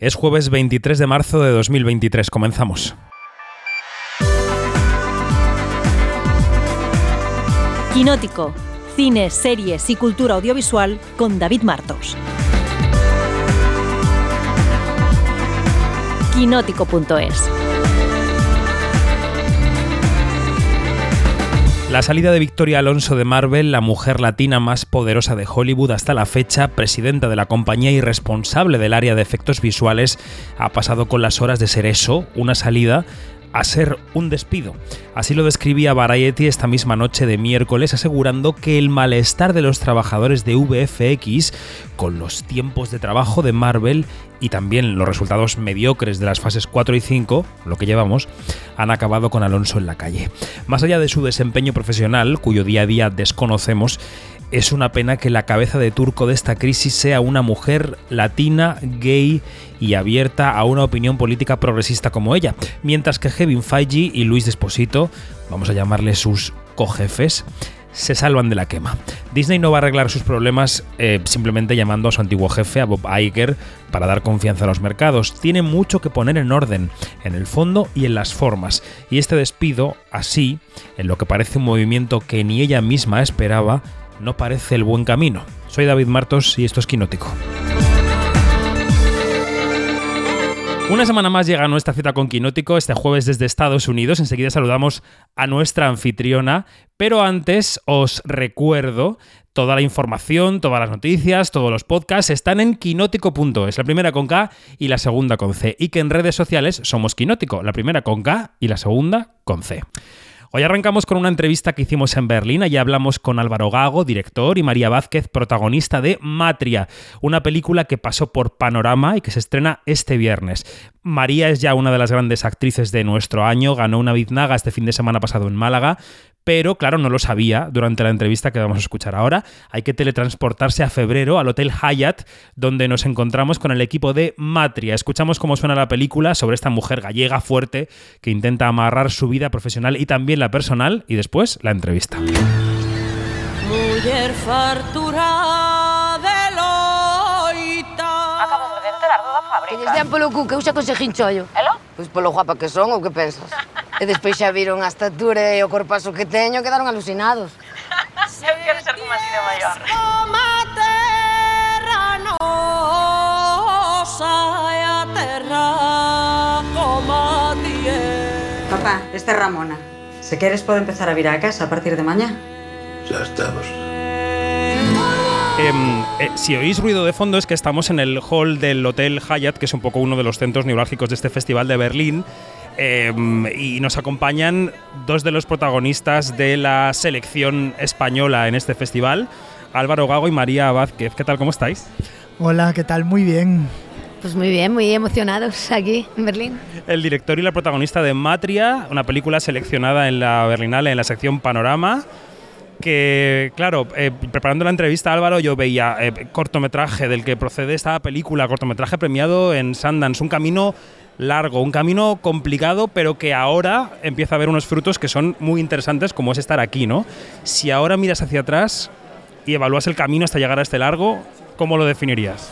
Es jueves 23 de marzo de 2023. Comenzamos. Quinótico. Cine, series y cultura audiovisual con David Martos. Quinótico.es La salida de Victoria Alonso de Marvel, la mujer latina más poderosa de Hollywood hasta la fecha, presidenta de la compañía y responsable del área de efectos visuales, ha pasado con las horas de ser eso, una salida a ser un despido. Así lo describía Variety esta misma noche de miércoles, asegurando que el malestar de los trabajadores de VFX con los tiempos de trabajo de Marvel y también los resultados mediocres de las fases 4 y 5, lo que llevamos, han acabado con Alonso en la calle. Más allá de su desempeño profesional, cuyo día a día desconocemos, es una pena que la cabeza de turco de esta crisis sea una mujer latina, gay y abierta a una opinión política progresista como ella, mientras que Kevin Feige y Luis Desposito, vamos a llamarle sus cojefes, se salvan de la quema. Disney no va a arreglar sus problemas eh, simplemente llamando a su antiguo jefe, a Bob Iger, para dar confianza a los mercados. Tiene mucho que poner en orden, en el fondo y en las formas. Y este despido, así, en lo que parece un movimiento que ni ella misma esperaba, no parece el buen camino. Soy David Martos y esto es Quinótico. Una semana más llega nuestra cita con Quinótico, este jueves desde Estados Unidos. Enseguida saludamos a nuestra anfitriona, pero antes os recuerdo toda la información, todas las noticias, todos los podcasts están en quinótico.es, la primera con K y la segunda con C, y que en redes sociales somos Quinótico, la primera con K y la segunda con C. Hoy arrancamos con una entrevista que hicimos en Berlín. Allí hablamos con Álvaro Gago, director, y María Vázquez, protagonista de Matria, una película que pasó por Panorama y que se estrena este viernes. María es ya una de las grandes actrices de nuestro año, ganó una biznaga este fin de semana pasado en Málaga, pero claro, no lo sabía durante la entrevista que vamos a escuchar ahora. Hay que teletransportarse a febrero al Hotel Hyatt, donde nos encontramos con el equipo de Matria. Escuchamos cómo suena la película sobre esta mujer gallega fuerte que intenta amarrar su vida profesional y también la personal, y después la entrevista. Mujer fartura Que lle den polo cu, que eu xa conseguín chollo. Elo? Pois polo guapa que son, ou que pensas? e despois xa viron a estatura e o corpazo que teño, quedaron alucinados. eu quero ser como a de maior. Como a terra nosa e a terra como a ti Papá, esta é Ramona. Se queres pode empezar a vir a casa a partir de mañá. Ya estamos. Em, eh, si oís ruido de fondo es que estamos en el hall del Hotel Hyatt, que es un poco uno de los centros neurálgicos de este festival de Berlín. em, y nos acompañan dos de los protagonistas de la selección española en este festival, Álvaro Gago y María Vázquez. ¿Qué tal? ¿Cómo estáis? Hola, ¿qué tal? Muy bien. Pues muy bien, muy emocionados aquí en Berlín. El director y la protagonista de Matria, una película seleccionada en la Berlinale en la sección Panorama. Que, claro, eh, preparando la entrevista, Álvaro, yo veía eh, cortometraje del que procede esta película, cortometraje premiado en Sundance, un camino largo, un camino complicado, pero que ahora empieza a haber unos frutos que son muy interesantes, como es estar aquí, ¿no? Si ahora miras hacia atrás y evalúas el camino hasta llegar a este largo, ¿cómo lo definirías?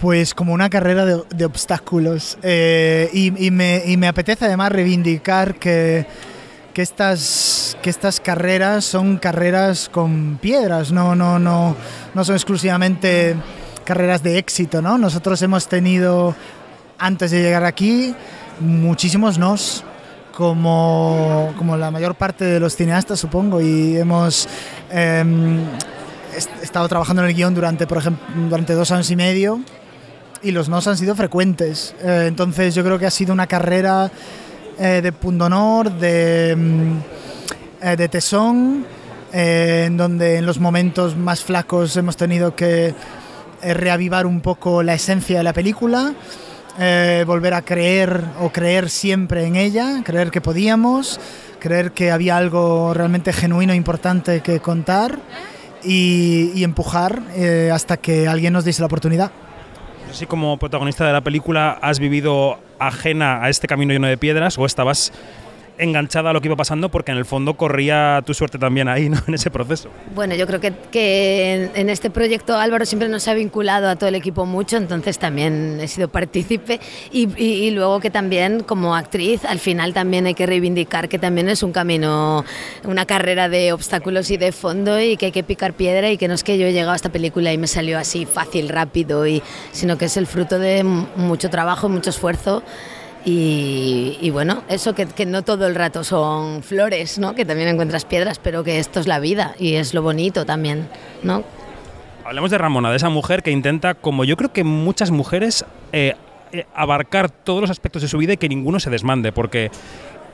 Pues como una carrera de, obstáculos. Eh, y me apetece además reivindicar que, que, estas, que estas carreras son carreras con piedras, no, no, no, no son exclusivamente carreras de éxito, ¿no? Nosotros hemos tenido, antes de llegar aquí, muchísimos nos, como, como la mayor parte de los cineastas, supongo, y hemos em, est- estado trabajando en el guion durante, por ejemplo, durante dos años y medio y los nos han sido frecuentes. Eh, entonces yo creo que ha sido una carrera eh, de pundonor, de, mm, eh, de tesón, eh, en donde en los momentos más flacos hemos tenido que reavivar un poco la esencia de la película, volver a creer o creer siempre en ella, creer que podíamos, creer que había algo realmente genuino e importante que contar y, empujar hasta que alguien nos diese la oportunidad. Si como protagonista de la película has vivido ajena a este camino lleno de piedras o estabas enganchada a lo que iba pasando porque en el fondo corría tu suerte también ahí, ¿no? En ese proceso. Bueno, yo creo que, que en, este proyecto Álvaro siempre nos ha vinculado a todo el equipo mucho, entonces también he sido partícipe y, y- luego que también como actriz al final también hay que reivindicar que también es un camino, una carrera de obstáculos y de fondo y que hay que picar piedra y que no es que yo he llegado a esta película y me salió así fácil, rápido, y, sino que es el fruto de mucho trabajo, mucho esfuerzo. Y, y bueno, eso que, que no todo el rato son flores, ¿no? que también encuentras piedras, pero que esto es la vida y es lo bonito también. ¿no? Hablemos de Ramona, de esa mujer que intenta, como yo creo que muchas mujeres, eh, eh, abarcar todos los aspectos de su vida y que ninguno se desmande, porque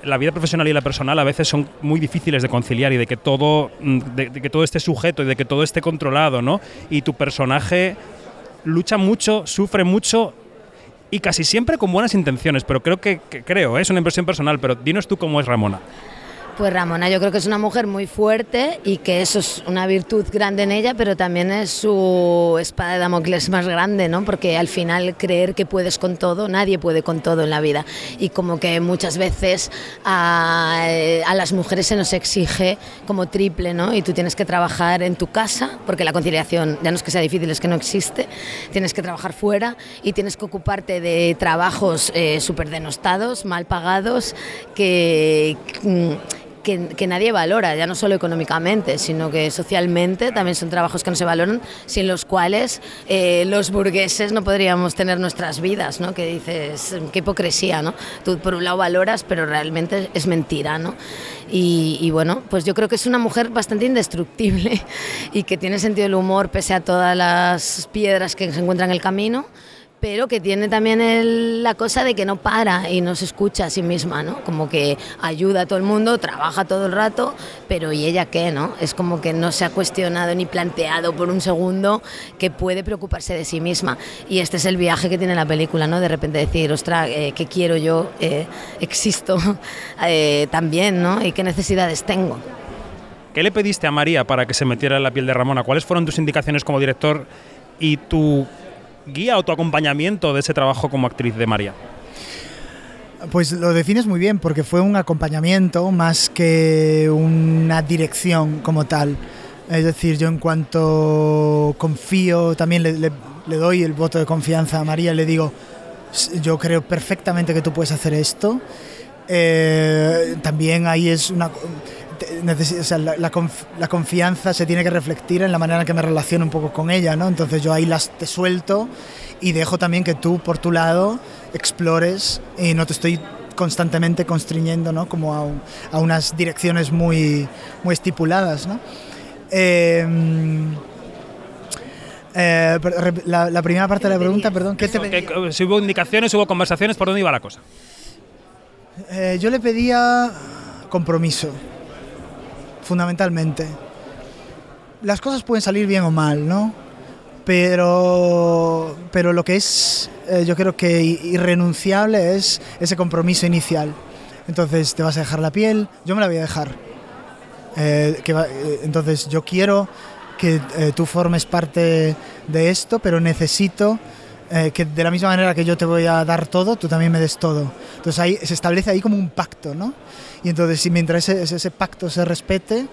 la vida profesional y la personal a veces son muy difíciles de conciliar y de que todo, mm, de, de que todo esté sujeto y de que todo esté controlado, ¿no? Y tu personaje lucha mucho, sufre mucho y casi siempre con buenas intenciones, pero creo que, que- creo, ¿eh? es una impresión personal, pero dinos tú cómo es Ramona. Pues Ramona yo creo que es una mujer muy fuerte y que eso es una virtud grande en ella, pero también es su espada de Damocles más grande, ¿no? Porque al final creer que puedes con todo, nadie puede con todo en la vida. Y como que muchas veces a, a las mujeres se nos exige como triple, ¿no? Y tú tienes que trabajar en tu casa, porque la conciliación ya no es que sea difícil, es que no existe. Tienes que trabajar fuera y tienes que ocuparte de trabajos eh, súper denostados, mal pagados, que... que, nadie valora, ya no solo económicamente, sino que socialmente también son trabajos que no se valoran, sin los cuales eh, los burgueses no podríamos tener nuestras vidas, ¿no? Que dices, qué hipocresía, ¿no? Tú por un lado valoras, pero realmente es mentira, ¿no? Y bueno, pues yo creo que es una mujer bastante indestructible y que tiene sentido del humor pese a todas las piedras que se encuentran en el camino pero que tiene también la cosa de que no para y no se escucha a sí misma, ¿no? Como que ayuda a todo el mundo, trabaja todo el rato, pero ¿y ella qué, no? Es como que no se ha cuestionado ni planteado por un segundo que puede preocuparse de sí misma. Y este es el viaje que tiene la película, ¿no? De repente decir, ostra, eh, ¿qué quiero yo? Eh, existo eh, también, ¿no? ¿Y qué necesidades tengo? ¿Qué le pediste a María para que se metiera en la piel de Ramona? ¿Cuáles fueron tus indicaciones como director y tu guía o tu acompañamiento de ese trabajo como actriz de María? Pues lo defines muy bien, porque fue un acompañamiento más que una dirección como tal. Es decir, yo en cuanto confío, también le, doy el voto de confianza a María, le digo, "S- yo creo perfectamente que tú puedes hacer esto. Eh, también ahí es una... o sea, la, la conf- la confianza se tiene que reflectir en la manera en que me relaciono un poco con ella, ¿no? Entonces yo ahí las te suelto y dejo también que tú por tu lado explores y no te estoy constantemente constriñendo, ¿no? Como a, un- a unas direcciones muy, muy estipuladas, ¿no? Eh, eh, re- la, la primera parte de la pregunta, perdón, ¿qué te pedí? ¿Qué- si hubo indicaciones, hubo conversaciones, ¿por dónde iba la cosa? Eh, yo le pedía compromiso, fundamentalmente. Las cosas pueden salir bien o mal, ¿no? Pero, pero lo que es, eh, yo creo que irrenunciable es ese compromiso inicial. Entonces, te vas a dejar la piel, yo me la voy a dejar. Eh, eh, entonces, yo quiero que tú formes parte de esto, pero necesito eh, que de la misma manera que yo te voy a dar todo, tú también me des todo. Entonces ahí se establece ahí como un pacto, ¿no? Y entonces si mientras ese, ese pacto se respete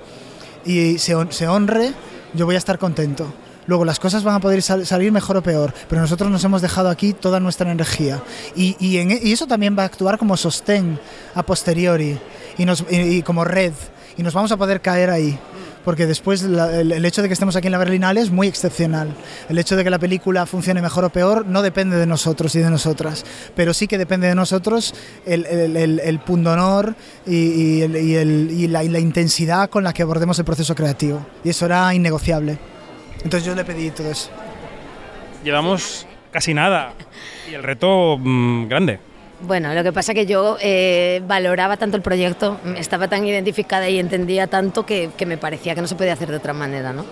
y se, se honre, yo voy a estar contento. Luego las cosas van a poder sal- salir mejor o peor, pero nosotros nos hemos dejado aquí toda nuestra energía. Y, y en e- y eso también va a actuar como sostén a posteriori y, nos, y como red. Y nos vamos a poder caer ahí. Porque después la- el, el hecho de que estemos aquí en la Berlinale es muy excepcional. El hecho de que la película funcione mejor o peor no depende de nosotros y de nosotras. Pero sí que depende de nosotros el, el, el, pundonor y, y, y y la, y la intensidad con la que abordemos el proceso creativo. Y eso era innegociable. Entonces yo le pedí todo eso. Llevamos casi nada y el reto mm, grande. Bueno, lo que pasa que yo eh, valoraba tanto el proyecto, estaba tan identificada y entendía tanto que, que me parecía que no se podía hacer de otra manera, ¿no?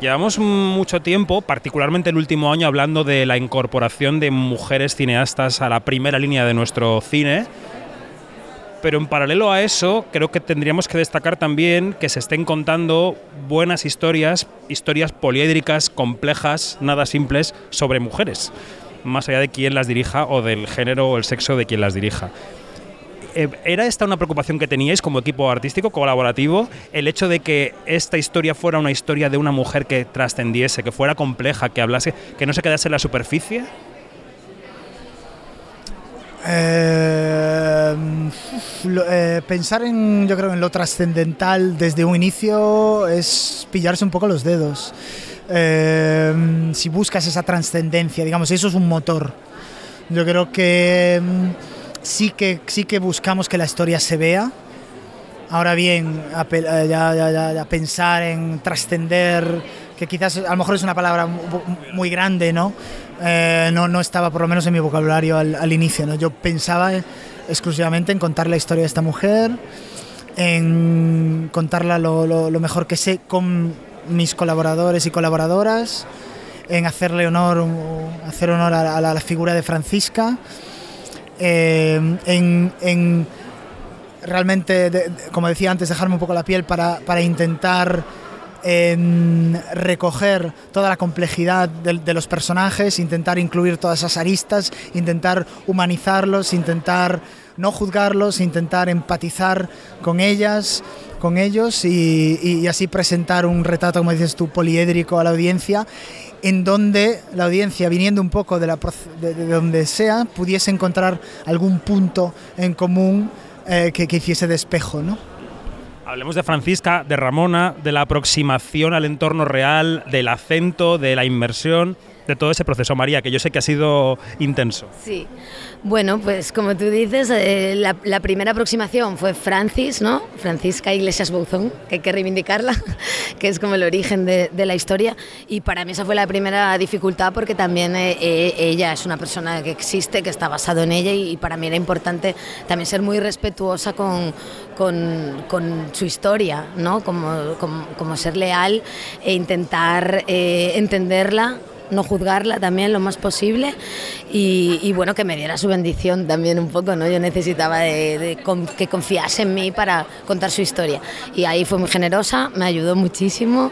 Llevamos mucho tiempo, particularmente el último año, hablando de la incorporación de mujeres cineastas a la primera línea de nuestro cine. Pero en paralelo a eso, creo que tendríamos que destacar también que se estén contando buenas historias, historias poliédricas, complejas, nada simples, sobre mujeres, más allá de quién las dirija o del género o el sexo de quien las dirija. Eh, ¿Era esta una preocupación que teníais como equipo artístico colaborativo? El hecho de que esta historia fuera una historia de una mujer que trascendiese, que fuera compleja, que hablase, que no se quedase en la superficie. Eh, eh, pensar en, yo creo, en lo trascendental desde un inicio es pillarse un poco los dedos. Eh, si buscas esa trascendencia, digamos, eso es un motor. Yo creo que mm, sí que sí que buscamos que la historia se vea. Ahora bien, a, eh, ya, ya- pensar en trascender, que quizás a lo mejor es una palabra mu- muy grande, ¿no? Eh, no, no estaba por lo menos en mi vocabulario al, al inicio, ¿no? Yo pensaba exclusivamente en contar la historia de esta mujer, en contarla lo, lo- lo mejor que sé con mis colaboradores y colaboradoras, en hacerle honor, hacer honor a la, figura de Francisca, eh, en, en realmente, como decía antes, dejarme un poco la piel para, para intentar em, recoger toda la complejidad de, de los personajes, intentar incluir todas esas aristas, intentar humanizarlos, intentar no juzgarlos, intentar empatizar con ellas, con ellos y, y- así presentar un retrato, como dices tú, poliédrico a la audiencia en donde la audiencia, viniendo un poco de, la, de, de donde sea, pudiese encontrar algún punto en común eh, que, que hiciese de espejo, ¿no? Hablemos de Francisca, de Ramona, de la aproximación al entorno real, del acento, de la inmersión, de todo ese proceso, María, que yo sé que ha sido intenso. Sí. Bueno, pues como tú dices, eh, la, primera aproximación fue Francis, ¿no? Francisca Iglesias Bouzón, que hay que reivindicarla, que es como el origen de, la historia. Y para mí esa fue la primera dificultad porque también eh, eh, ella es una persona que existe, que está basado en ella y, para mí era importante también ser muy respetuosa con, con, su historia, ¿no? Como, como, ser leal e intentar entenderla no juzgarla también lo más posible y, bueno, que me diera su bendición también un poco, ¿no? Yo necesitaba que confiase en mí para contar su historia. Y ahí fue muy generosa, me ayudó muchísimo,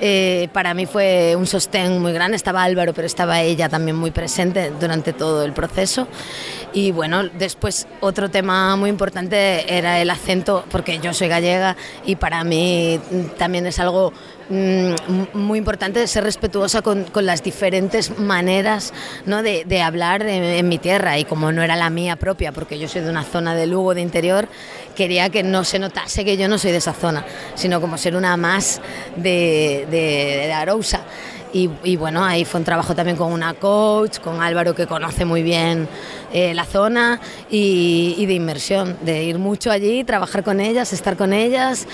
eh, para mí fue un sostén muy grande, estaba Álvaro, pero estaba ella también muy presente durante todo el proceso. Y bueno, después otro tema muy importante era el acento, porque yo soy gallega y para mí también es algo muy importante ser respetuosa con, con las diferentes maneras ¿no? de, de hablar en, en, mi tierra y como no era la mía propia, porque yo soy de una zona de Lugo de interior, quería que no se notase que yo no soy de esa zona, sino como ser una más de, de, de Arousa. Y, bueno, ahí fue un trabajo también con una coach, con Álvaro que conoce muy bien eh, la zona y, de inmersión, de ir mucho allí, trabajar con ellas, estar con ellas,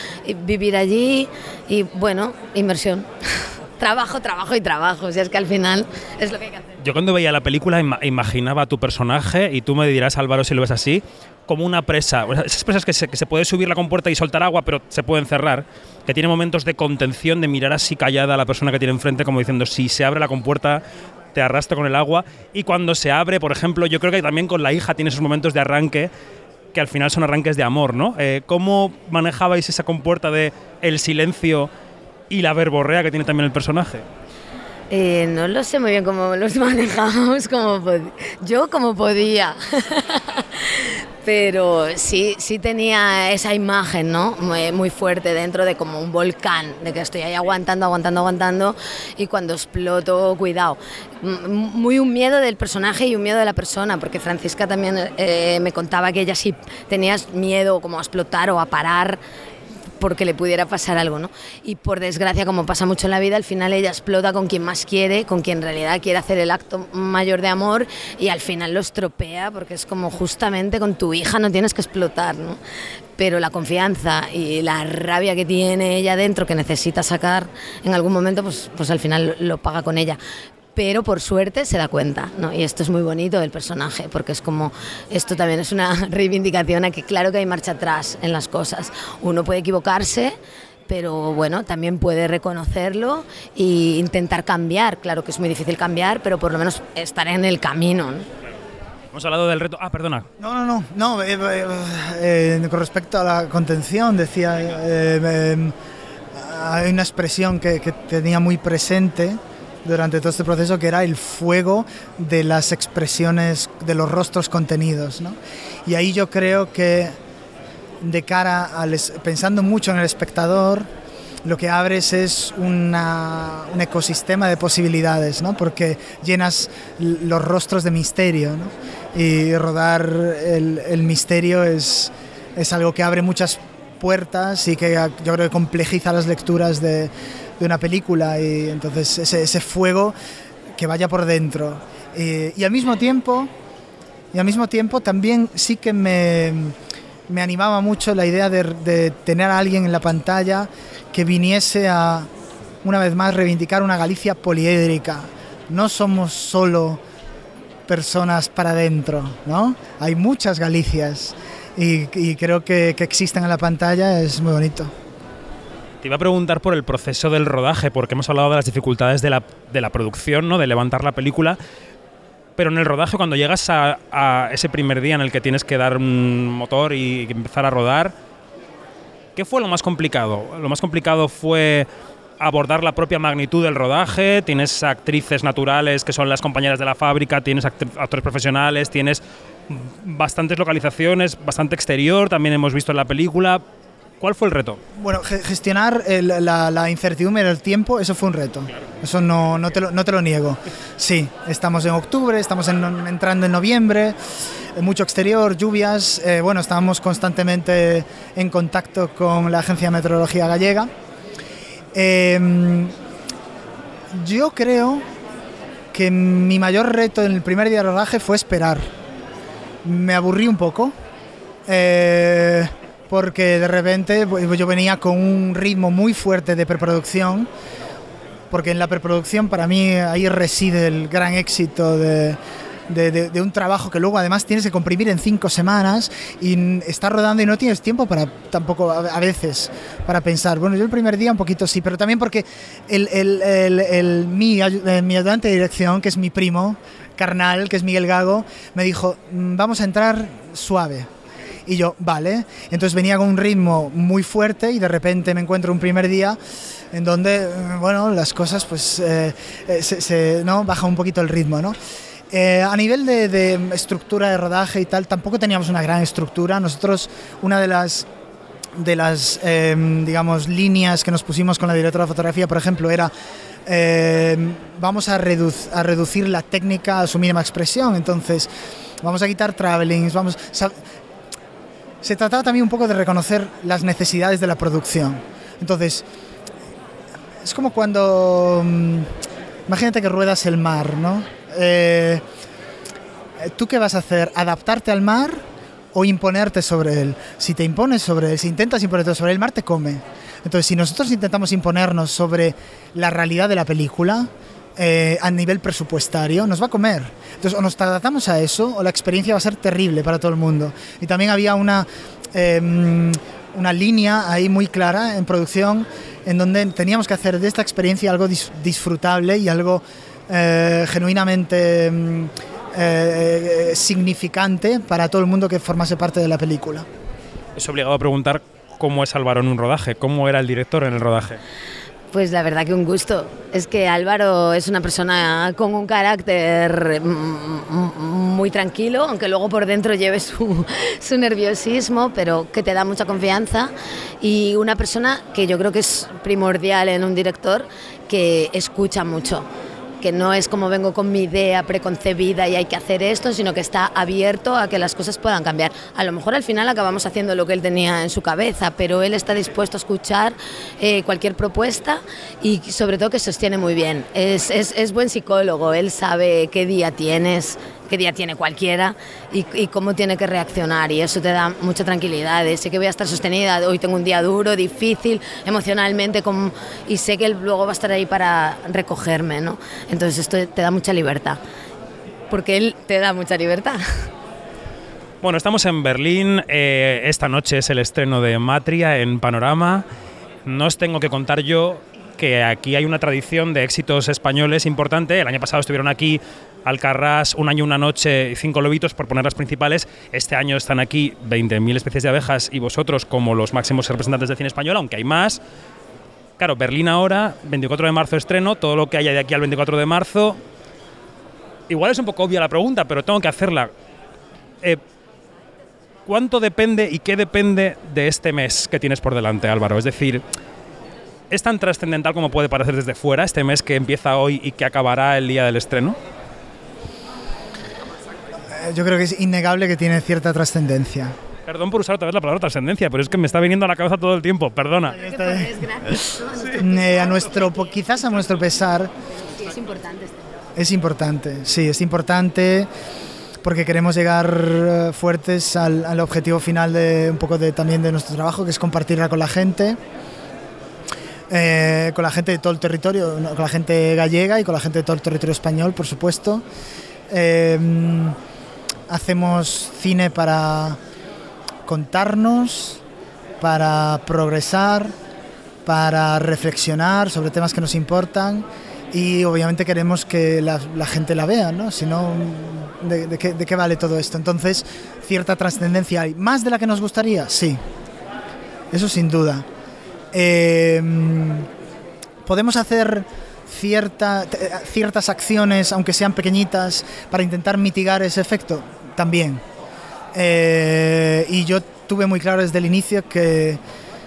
vivir allí y bueno, inmersión. trabajo, trabajo y trabajo, sea, es que al final es lo que hay que hacer. Yo cuando veía la película ima imaginaba a tu personaje y tú me dirás, Álvaro, si lo ves así, como una presa. Esas presas que se, puede subir la compuerta y soltar agua, pero se pueden cerrar, que tiene momentos de contención, de mirar así callada a la persona que tiene enfrente, como diciendo, si se abre la compuerta, te arrastro con el agua. Y cuando se abre, por ejemplo, yo creo que también con la hija tiene esos momentos de arranque que al final son arranques de amor, ¿no? Eh, ¿Cómo manejabais esa compuerta de el silencio y la verborrea que tiene también el personaje? Eh, no lo sé muy bien cómo los manejamos, como yo como podía. Pero sí, sí tenía esa imagen, ¿no? Muy, muy, fuerte dentro de como un volcán, de que estoy ahí aguantando, aguantando, aguantando y cuando exploto, cuidado. Muy un miedo del personaje y un miedo de la persona, porque Francisca también eh, me contaba que ella sí tenía miedo como a explotar o a parar porque le pudiera pasar algo, ¿no? Y por desgracia, como pasa mucho en la vida, al final ella explota con quien más quiere, con quien en realidad quiere hacer el acto mayor de amor y al final lo estropea porque es como justamente con tu hija no tienes que explotar, ¿no? Pero la confianza y la rabia que tiene ella dentro, que necesita sacar en algún momento, pues, pues al final lo paga con ella pero por suerte se da cuenta, ¿no? Y esto es muy bonito del personaje, porque es como, esto también es una reivindicación a que claro que hay marcha atrás en las cosas. Uno puede equivocarse, pero bueno, también puede reconocerlo e intentar cambiar. Claro que es muy difícil cambiar, pero por lo menos estar en el camino, ¿no? Hemos hablado del reto. Ah, perdona. No, no, no. no eh, eh, con respecto a la contención, decía. Eh, hay una expresión que, que tenía muy presente durante todo este proceso, que era el fuego de las expresiones, de los rostros contenidos. ¿no? Y ahí yo creo que de cara al, pensando mucho en el espectador, lo que abres es una- un ecosistema de posibilidades, ¿no? porque llenas los rostros de misterio. ¿no? Y rodar el, el misterio es, es algo que abre muchas puertas y que yo creo que complejiza las lecturas de, de una película. Y entonces ese, fuego que vaya por dentro. Y, al mismo tiempo, y al mismo tiempo también sí que me, me animaba mucho la idea de, tener a alguien en la pantalla que viniese a, una vez más, reivindicar una Galicia poliédrica. No somos solo personas para adentro, ¿no? Hay muchas Galicias y, y creo que, que existen en la pantalla es muy bonito. Te iba a preguntar por el proceso del rodaje, porque hemos hablado de las dificultades de la, de la producción, ¿no? de levantar la película. Pero en el rodaje, cuando llegas a, a ese primer día en el que tienes que dar un motor y empezar a rodar, ¿qué fue lo más complicado? Lo más complicado fue abordar la propia magnitud del rodaje, tienes actrices naturales que son las compañeras de la fábrica, tienes actores profesionales, tienes bastantes localizaciones, bastante exterior, también hemos visto en la película. ¿Cuál fue el reto? Bueno, ge- gestionar el- la, la incertidumbre del tiempo, eso fue un reto. Eso no, no, te lo, no te lo niego. Sí, estamos en octubre, estamos en- entrando en noviembre, eh, mucho exterior, lluvias. eh, bueno, estábamos constantemente en contacto con la Agencia de Meteorología Gallega. Em, yo creo que mi mayor reto en el primer día de rodaje fue esperar. Me aburrí un poco. eh, porque de repente pues, yo venía con un ritmo muy fuerte de preproducción, porque en la preproducción para mí ahí reside el gran éxito de, un trabajo que luego además tienes que comprimir en cinco semanas y estás rodando y no tienes tiempo para tampoco a veces para pensar. Bueno, yo el primer día un poquito sí, pero también porque mi, eh, mi ayudante de dirección, que es mi primo carnal, que es Miguel Gago, me dijo, "Mm, vamos a entrar suave. Y yo, vale. Entonces venía con un ritmo muy fuerte y de repente me encuentro un primer día en donde, eh, bueno, las cosas pues eh, eh, se, ¿no? baja un poquito el ritmo, ¿no? A nivel de, de estructura de rodaje y tal, tampoco teníamos una gran estructura. Nosotros, una de las de las eh, digamos líneas que nos pusimos con la directora de fotografía, por ejemplo, era eh, vamos a, reduc- a reducir la técnica a su mínima expresión. Entonces, vamos a quitar travelings, vamos. Se trataba también un poco de reconocer las necesidades de la producción. Entonces, es como cuando. mm, Imagínate que ruedas el mar, ¿no? Eh, ¿Tú qué vas a hacer? ¿Adaptarte al mar o imponerte sobre él? Si te impones sobre él, si intentas imponerte sobre él, el mar te come. Entonces, si nosotros intentamos imponernos sobre la realidad de la película, eh, a nivel presupuestario, nos va a comer. Entonces, o nos adaptamos a eso o la experiencia va a ser terrible para todo el mundo. Y también había una, eh, una línea ahí muy clara en producción en donde teníamos que hacer de esta experiencia algo dis- disfrutable y algo eh, genuinamente mm, eh, eh, significante para todo el mundo que formase parte de la película. Es obligado a preguntar cómo es Álvaro en un rodaje, cómo era el director en el rodaje. Pues la verdad que un gusto. Es que Álvaro es una persona con un carácter mm, mm, muy tranquilo, aunque luego por dentro lleve su, su nerviosismo, pero que te da mucha confianza. Y una persona que yo creo que es primordial en un director, que escucha mucho que no es como vengo con mi idea preconcebida y hay que hacer esto, sino que está abierto a que las cosas puedan cambiar. A lo mejor al final acabamos haciendo lo que él tenía en su cabeza, pero él está dispuesto a escuchar eh, cualquier propuesta y sobre todo que sostiene muy bien. Es, es- es buen psicólogo, él sabe qué día tienes, qué día tiene cualquiera y, y cómo tiene que reaccionar y eso te da mucha tranquilidad. Sé que voy a estar sostenida, hoy tengo un día duro, difícil, emocionalmente como- y sé que él luego va a estar ahí para recogerme, ¿no? Entonces esto te da mucha libertad, porque él te da mucha libertad. Bueno, estamos en Berlín. eh, esta noche es el estreno de Matria en Panorama. No os tengo que contar yo que aquí hay una tradición de éxitos españoles importante. El año pasado estuvieron aquí Alcarrás, Un año, una noche Cinco lobitos, por poner las principales. Este año están aquí 20.000 especies de abejas y vosotros como los máximos representantes del cine español, aunque hay más. Claro, Berlín ahora, 24 de marzo estreno, todo lo que haya de aquí al 24 de marzo. Igual es un poco obvia la pregunta, pero tengo que hacerla. Eh, ¿Cuánto depende y qué depende de este mes que tienes por delante, Álvaro? Es decir, ¿es tan trascendental como puede parecer desde fuera este mes que empieza hoy y que acabará el día del estreno? Eh, Yo creo que es innegable que tiene cierta trascendencia. Perdón por usar otra vez la palabra trascendencia, pero es que me está viniendo a la cabeza todo el tiempo, perdona. Eh, a nuestro, quizás a nuestro pesar, Es importante este es importante, sí, es importante porque queremos llegar eh, fuertes al, al objetivo final de un poco de, también de nuestro trabajo, que es compartirla con la gente, eh, con la gente de todo el territorio, con la gente gallega y con la gente de todo el territorio español, por supuesto. Eh, hacemos cine para contarnos, para progresar, para reflexionar sobre temas que nos importan y obviamente queremos que la, gente la vea, ¿no? Si no, ¿de, de qué, de qué vale todo esto? Entonces, cierta trascendencia hay. ¿Más de la que nos gustaría? Sí. Eso sin duda. Eh, podemos hacer cierta, t- ciertas acciones, aunque sean pequeñitas, para intentar mitigar ese efecto. También. Eh, y yo tuve muy claro desde el inicio que,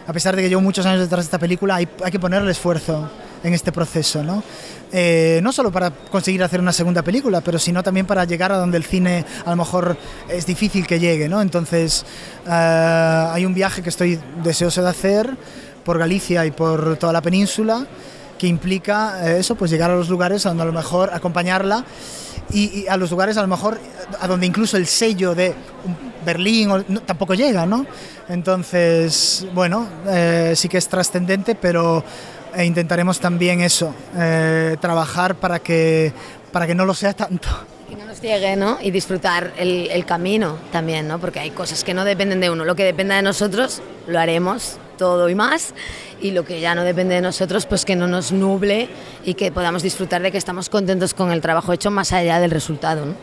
a pesar de que llevo muchos años detrás de esta película, hay, hay que ponerle esfuerzo en este proceso, ¿no? Eh, no solo para conseguir hacer una segunda película, pero sino también para llegar a donde el cine a lo mejor es difícil que llegue, ¿no? Entonces, eh, hay un viaje que estoy deseoso de hacer por Galicia y por toda la península implica eh, eso, pues llegar a los lugares a donde a lo mejor acompañarla y, a los lugares a lo mejor a donde incluso el sello de Berlín tampoco llega, ¿no? Entonces, bueno, eh, sí que es trascendente, pero eh, intentaremos también eso, trabajar para que, para que no lo sea tanto. Que no nos ciegue, ¿no? Y disfrutar el, el camino también, ¿no? Porque hay cosas que no dependen de uno. Lo que dependa de nosotros, lo haremos todo y más. Y lo que ya no depende de nosotros, pues que no nos nuble y que podamos disfrutar de que estamos contentos con el trabajo hecho más allá del resultado, ¿no?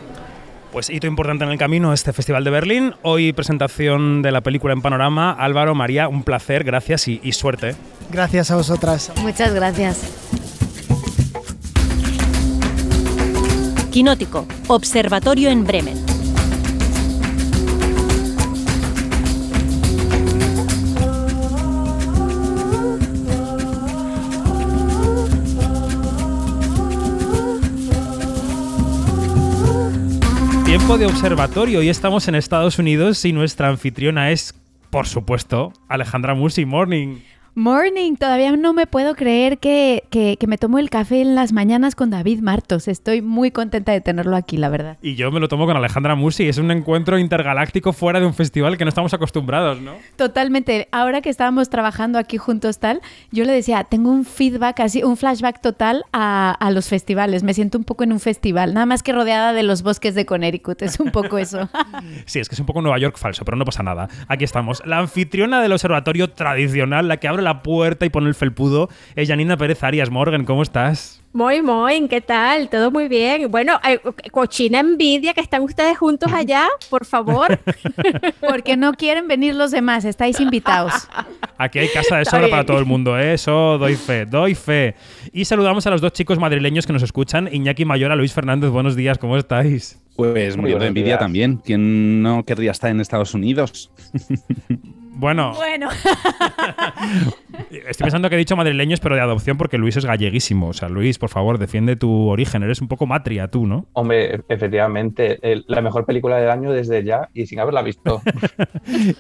Pues hito importante en el camino este Festival de Berlín. Hoy presentación de la película en Panorama. Álvaro, María, un placer, gracias y, y suerte. Gracias a vosotras. Muchas gracias. Quinótico, Observatorio en Bremen. De observatorio. Hoy estamos en Estados Unidos y nuestra anfitriona es, por supuesto, Alejandra Musi. Morning. Morning, todavía no me puedo creer que, que- que me tomo el café en las mañanas con David Martos. Estoy muy contenta de tenerlo aquí, la verdad. Y yo me lo tomo con Alejandra Musi. Es un encuentro intergaláctico fuera de un festival que no estamos acostumbrados, ¿no? Totalmente. Ahora que estábamos trabajando aquí juntos tal, yo le decía, tengo un feedback así, un flashback total a, a los festivales. Me siento un poco en un festival, nada más que rodeada de los bosques de Connecticut. Es un poco eso. Sí, es que es un poco Nueva York falso, pero no pasa nada. Aquí estamos. La anfitriona del observatorio tradicional, la que abre la puerta y pone el felpudo, es Janina Pérez Arias. Morgan, ¿cómo estás? Muy, muy, ¿qué tal? Todo muy bien. Bueno, eh, cochina envidia que están ustedes juntos allá, por favor. Porque no quieren venir los demás, estáis invitados. Aquí hay casa de sobra para todo el mundo, ¿eh? eso doy fe, doy fe. Y saludamos a los dos chicos madrileños que nos escuchan, Iñaki Mayora, Luis Fernández, buenos días, ¿cómo estáis? Pues Muy muriendo de envidia días. también. ¿Quién no querría estar en Estados Unidos? Bueno, Bueno, estoy pensando que he dicho madrileños, pero de adopción porque Luis es galleguísimo. O sea, Luis, por favor, defiende tu origen, eres un poco matria tú, ¿no? Hombre, efectivamente, la mejor película del año desde ya y sin haberla visto.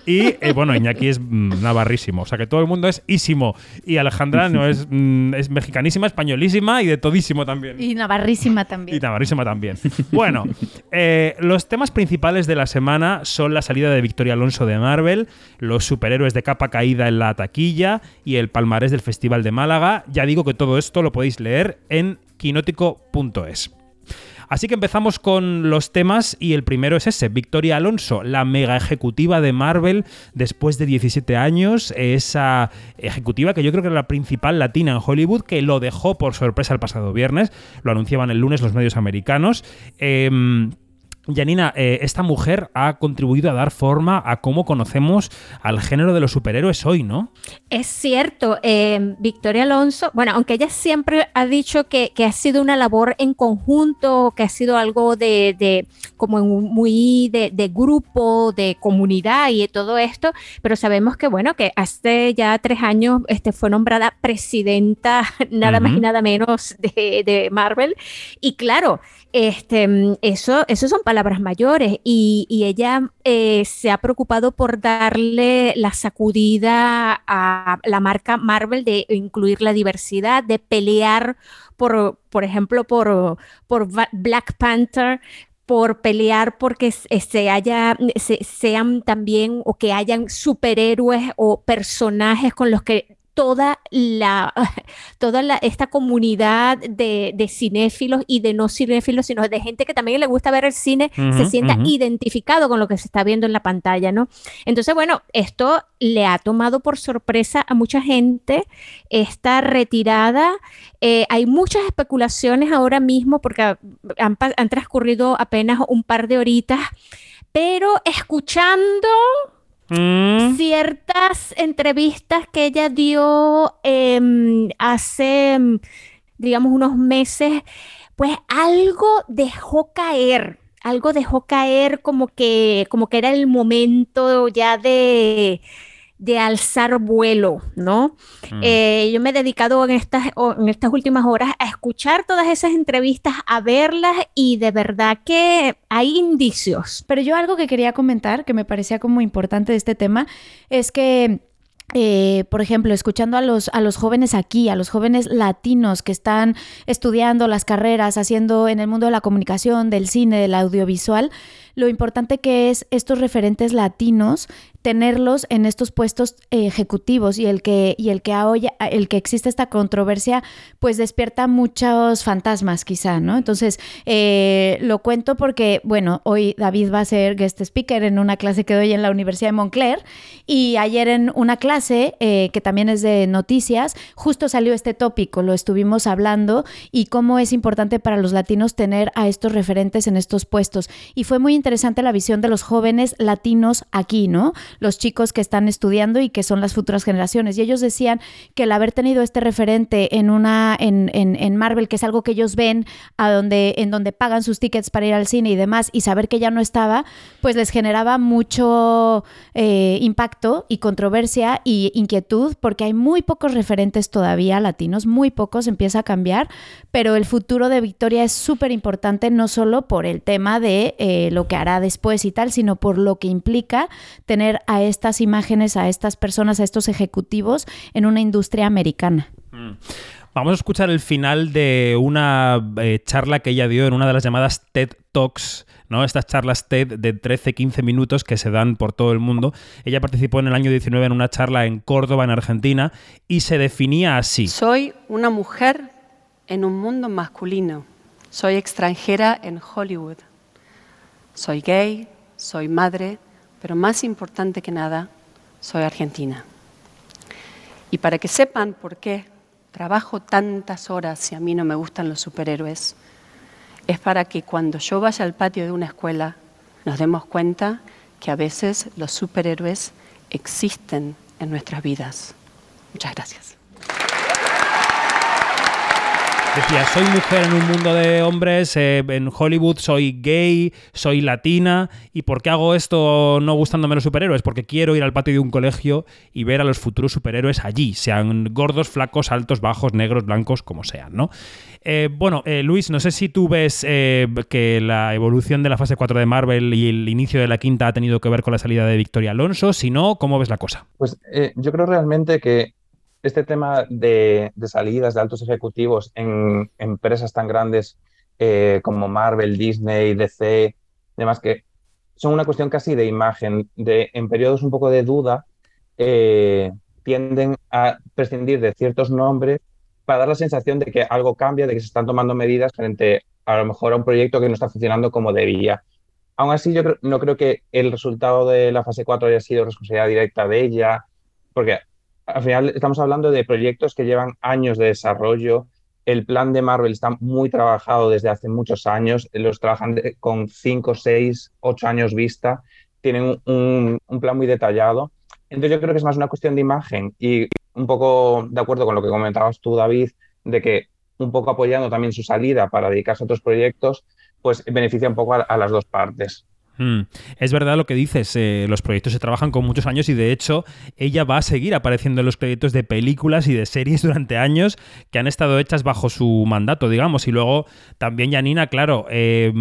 Y eh, bueno, Iñaki es mm, navarrísimo, o sea que todo el mundo es ísimo. Y Alejandra no es, mm, es mexicanísima, españolísima y de todísimo también. y navarrísima Y también. navarrísima también. Bueno, eh, los temas principales de la semana son la salida de Victoria Alonso de Marvel, los superhéroes de capa caída en la taquilla y el palmarés del Festival de Málaga. Ya digo que todo esto lo podéis leer en quinótico.es. Así que empezamos con los temas y el primero es ese, Victoria Alonso, la mega ejecutiva de Marvel después de 17 años, esa ejecutiva que yo creo que era la principal latina en Hollywood, que lo dejó por sorpresa el pasado viernes, lo anunciaban el lunes los medios americanos. Em, Janina, eh, esta mujer ha contribuido a dar forma a cómo conocemos al género de los superhéroes hoy, ¿no? Es cierto, eh, Victoria Alonso, bueno, aunque ella siempre ha dicho que, que, ha sido una labor en conjunto, que ha sido algo de, de como muy de, de, grupo, de comunidad y de todo esto, pero sabemos que, bueno, que hace ya tres años este, fue nombrada presidenta, nada uh -huh. más y nada menos, de, de Marvel. Y claro, este, eso, eso son palabras mayores y, y ella eh, se ha preocupado por darle la sacudida a la marca Marvel de incluir la diversidad, de pelear por, por ejemplo, por, por Black Panther, por pelear porque se haya, se, sean también o que hayan superhéroes o personajes con los que toda la toda la, esta comunidad de, de, cinéfilos y de no cinéfilos, sino de gente que también le gusta ver el cine, uh -huh, se sienta uh -huh. identificado con lo que se está viendo en la pantalla, ¿no? Entonces, bueno, esto le ha tomado por sorpresa a mucha gente esta retirada. Eh, hay muchas especulaciones ahora mismo porque han, han transcurrido apenas un par de horitas, pero escuchando Mm. ciertas entrevistas que ella dio eh, hace, digamos, unos meses, pues algo dejó caer, algo dejó caer como que, como que era el momento ya de, de alzar vuelo, ¿no? Mm. Eh, yo me he dedicado en estas, en estas últimas horas a escuchar todas esas entrevistas, a verlas y de verdad que hay indicios. Pero yo algo que quería comentar, que me parecía como importante de este tema, es que eh, por ejemplo, escuchando a los, a los jóvenes aquí, a los jóvenes latinos que están estudiando las carreras, haciendo en el mundo de la comunicación, del cine, del audiovisual, lo importante que es estos referentes latinos tenerlos en estos puestos ejecutivos y el que y el que hoy el que existe esta controversia pues despierta muchos fantasmas quizá no entonces eh, lo cuento porque bueno hoy David va a ser guest speaker en una clase que doy en la Universidad de Montclair y ayer en una clase eh, que también es de noticias justo salió este tópico lo estuvimos hablando y cómo es importante para los latinos tener a estos referentes en estos puestos. Y fue muy interesante la visión de los jóvenes latinos aquí no los chicos que están estudiando y que son las futuras generaciones. Y ellos decían que el haber tenido este referente en una en, en, en, Marvel, que es algo que ellos ven a donde, en donde pagan sus tickets para ir al cine y demás, y saber que ya no estaba, pues les generaba mucho eh, impacto y controversia y inquietud, porque hay muy pocos referentes todavía latinos, muy pocos, empieza a cambiar, pero el futuro de Victoria es súper importante, no solo por el tema de eh, lo que hará después y tal, sino por lo que implica tener a estas imágenes, a estas personas, a estos ejecutivos en una industria americana. Mm. Vamos a escuchar el final de una eh, charla que ella dio en una de las llamadas TED Talks, ¿no? Estas charlas TED de 13-15 minutos que se dan por todo el mundo. Ella participó en el año 19 en una charla en Córdoba, en Argentina, y se definía así. Soy una mujer en un mundo masculino. Soy extranjera en Hollywood. Soy gay, soy madre, pero más importante que nada, soy argentina. Y para que sepan por qué trabajo tantas horas si a mí no me gustan los superhéroes, es para que cuando yo vaya al patio de una escuela nos demos cuenta que a veces los superhéroes existen en nuestras vidas. Muchas gracias. Decía, soy mujer en un mundo de hombres, eh, en Hollywood soy gay, soy latina, ¿y por qué hago esto no gustándome los superhéroes? Porque quiero ir al patio de un colegio y ver a los futuros superhéroes allí, sean gordos, flacos, altos, bajos, negros, blancos, como sean, ¿no? Eh, bueno, eh, Luis, no sé si tú ves que la evolución de la fase 4 de Marvel y el inicio de la quinta ha tenido que ver con la salida de Victoria Alonso, si no, ¿cómo ves la cosa? Pues yo creo realmente que este tema de, salidas de altos ejecutivos en empresas tan grandes eh, como Marvel, Disney, DC, demás, que son una cuestión casi de imagen, de en periodos un poco de duda, eh, tienden a prescindir de ciertos nombres para dar la sensación de que algo cambia, de que se están tomando medidas frente a lo mejor a un proyecto que no está funcionando como debía. Aún así, yo no creo que el resultado de la fase 4 haya sido responsabilidad directa de ella, porque al final estamos hablando de proyectos que llevan años de desarrollo, el plan de Marvel está muy trabajado desde hace muchos años, los trabajan de- con 5, 6, 8 años vista, tienen un, plan muy detallado. Entonces yo creo que es más una cuestión de imagen y un poco de acuerdo con lo que comentabas tú, David, de que un poco apoyando también su salida para dedicarse a otros proyectos, pues beneficia un poco a las dos partes. Mm. Es verdad lo que dices, eh, los proyectos se trabajan con muchos años y de hecho ella va a seguir apareciendo en los créditos de películas y de series durante años que han estado hechas bajo su mandato, digamos. Y luego también Janina, claro, eh,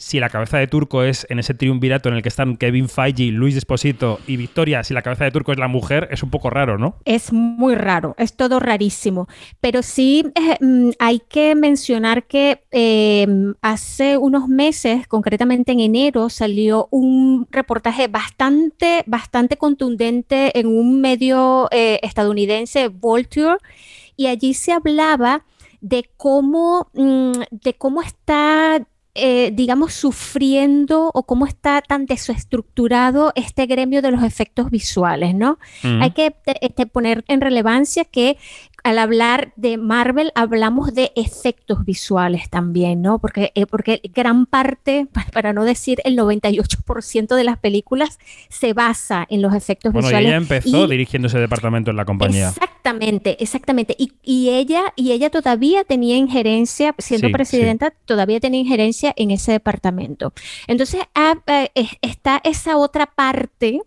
si la cabeza de turco es en ese triunvirato en el que están Kevin Feige, Luis Esposito y Victoria, si la cabeza de turco es la mujer, es un poco raro, ¿no? Es muy raro, es todo rarísimo. Pero sí eh, mm, hay que mencionar que eh, hace unos meses, concretamente en enero, salió un reportaje bastante, bastante contundente en un medio eh, estadounidense, Vulture, y allí se hablaba de cómo, mm, de cómo está eh, digamos, sufriendo o cómo está tan desestructurado este gremio de los efectos visuales, ¿no? Mm. Hay que te- este, poner en relevancia que al hablar de Marvel hablamos de efectos visuales también, ¿no? Porque, eh, porque gran parte, pa- para no decir el 98% de las películas, se basa en los efectos Bueno, visuales. ella empezó Y- dirigiendo ese departamento en la compañía. Exactamente, exactamente. Y, y ella, y ella todavía tenía injerencia, siendo Sí, presidenta, todavía tenía injerencia en ese departamento. Entonces, ah, eh, es- está esa otra parte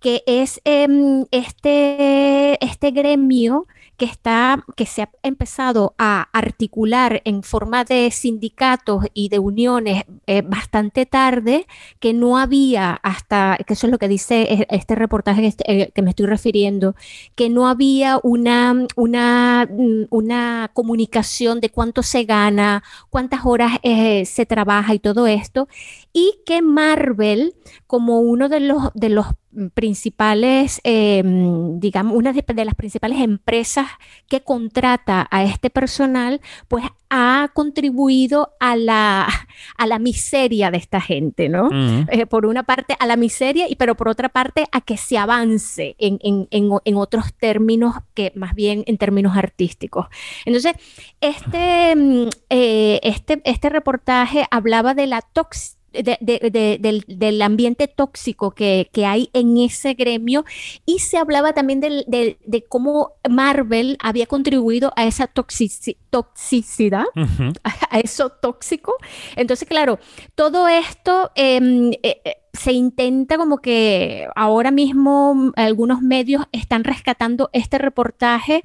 que es em, este, este gremio que está, que se ha empezado a articular en forma de sindicatos y de uniones eh, bastante tarde, que no había hasta, que eso es lo que dice eh, este reportaje que, eh, que me estoy refiriendo, que no había una, una, mm, una comunicación de cuánto se gana, cuántas horas eh, se trabaja y todo esto, y que Marvel, como uno de los, de los principales, eh, digamos, una de, de las principales empresas que contrata a este personal, pues ha contribuido a la, a la miseria de esta gente, ¿no? Mm. Eh, por una parte a la miseria, y pero por otra parte a que se avance en, en- en otros términos que más bien en términos artísticos. Entonces, este, mm, eh, este, este reportaje hablaba de la toxicidad de- de- de- del, del ambiente tóxico que, que hay en ese gremio y se hablaba también del- del- de cómo Marvel había contribuido a esa toxici- toxicidad, a eso tóxico. Entonces, claro, todo esto em, eh, eh, se intenta como que ahora mismo mm, algunos medios están rescatando este reportaje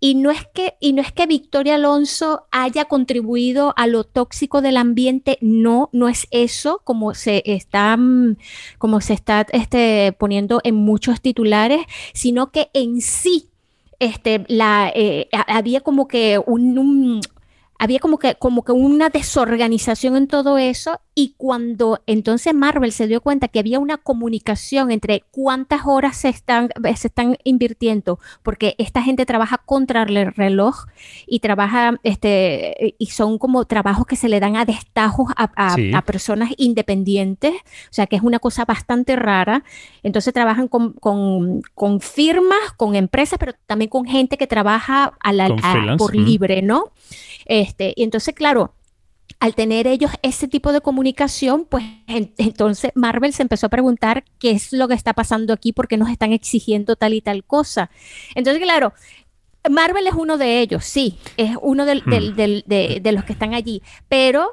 y no es que, y no es que Victoria Alonso haya contribuido a lo tóxico del ambiente, no, no es eso, como se está, mm, como se está este, poniendo en muchos titulares, sino que en sí este, la, eh, ha- había como que un, un- había como que, como que una desorganización en todo eso y cuando entonces Marvel se dio cuenta que había una comunicación entre cuántas horas se están, se están invirtiendo, porque esta gente trabaja contra el reloj y trabaja, este, y son como trabajos que se le dan a destajos a, a- Sí. a personas independientes, o sea que es una cosa bastante rara. Entonces trabajan con, con- con firmas, con empresas, pero también con gente que trabaja a la- a- por libre, ¿no? Este, y entonces, claro, al tener ellos ese tipo de comunicación, pues en- entonces Marvel se empezó a preguntar qué es lo que está pasando aquí, por qué nos están exigiendo tal y tal cosa. Entonces, claro, Marvel es uno de ellos, sí, es uno Hmm. de los que están allí, pero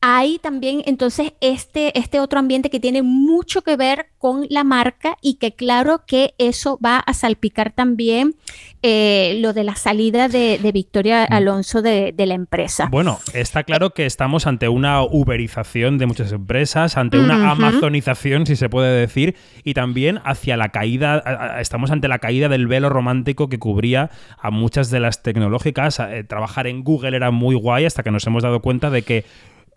hay también entonces este, este otro ambiente que tiene mucho que ver con la marca y que claro que eso va a salpicar también eh, lo de la salida de, de Victoria Alonso de, de la empresa. Bueno, está claro que estamos ante una uberización de muchas empresas, ante una amazonización, si se puede decir, y también hacia la caída, estamos ante la caída del velo romántico que cubría a muchas de las tecnológicas. Eh, trabajar en Google era muy guay hasta que nos hemos dado cuenta de que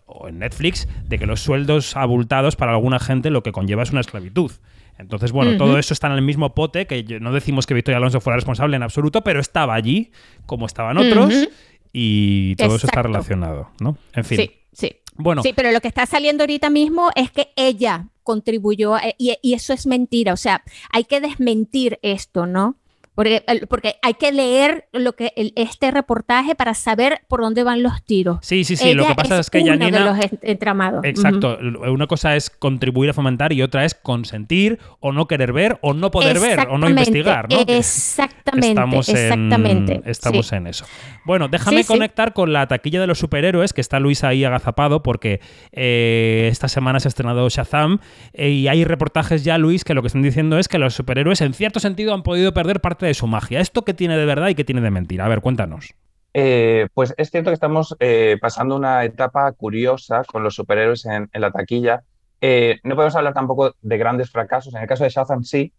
o en Netflix, de que los sueldos abultados para alguna gente lo que conlleva es una esclavitud. Entonces, bueno, todo eso está en el mismo pote, que no decimos que Victoria Alonso fuera responsable en absoluto, pero estaba allí, como estaban otros, y todo eso está relacionado, ¿no? En fin. Sí, sí. Bueno. Sí, pero lo que está saliendo ahorita mismo es que ella contribuyó, eh, y, y eso es mentira. O sea, hay que desmentir esto, ¿no? Porque, porque hay que leer lo que este reportaje para saber por dónde van los tiros. Sí, sí, sí. lo que pasa es, que uno Janina. de los entramados. Exacto. Una cosa es contribuir a fomentar y otra es consentir o no querer ver o no poder ver o no investigar. ¿no? Exactamente. Estamos exactamente. En, estamos en eso. Bueno, déjame conectar con la taquilla de los superhéroes, que está Luis ahí agazapado, porque eh, esta semana se ha estrenado Shazam eh, y hay reportajes ya, Luis, que lo que están diciendo es que los superhéroes en cierto sentido han podido perder parte de su magia. ¿Esto qué tiene de verdad y qué tiene de mentira? A ver, cuéntanos. Eh, pues es cierto que estamos eh, pasando una etapa curiosa con los superhéroes en, la taquilla. Eh, no podemos hablar tampoco de grandes fracasos. En el caso de Shazam sí,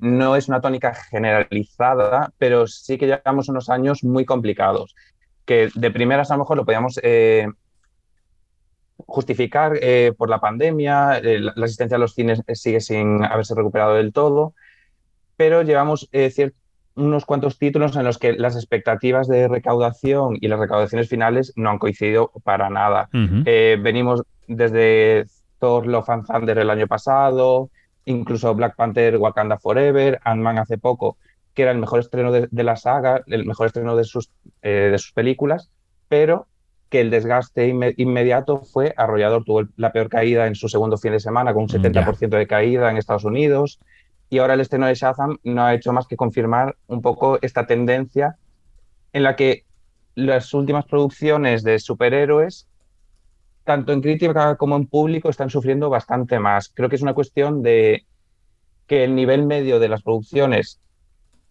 no es una tónica generalizada, pero sí que llevamos unos años muy complicados, que de primeras a lo mejor lo podíamos justificar por la pandemia, la asistencia a los cines sigue sin haberse recuperado del todo, pero llevamos eh, unos cuantos títulos en los que las expectativas de recaudación y las recaudaciones finales no han coincidido para nada. Eh, venimos desde Thor Love and Thunder el año pasado, incluso Black Panther Wakanda Forever, Ant-Man hace poco, que era el mejor estreno de, la saga, el mejor estreno de sus, eh, de sus películas, pero que el desgaste inmediato fue arrollador. Tuvo la peor caída en su segundo fin de semana, con un 70% de caída en Estados Unidos y ahora el estreno de Shazam no ha hecho más que confirmar un poco esta tendencia en la que las últimas producciones de superhéroes, tanto en crítica como en público, están sufriendo bastante más. Creo que es una cuestión de que el nivel medio de las producciones,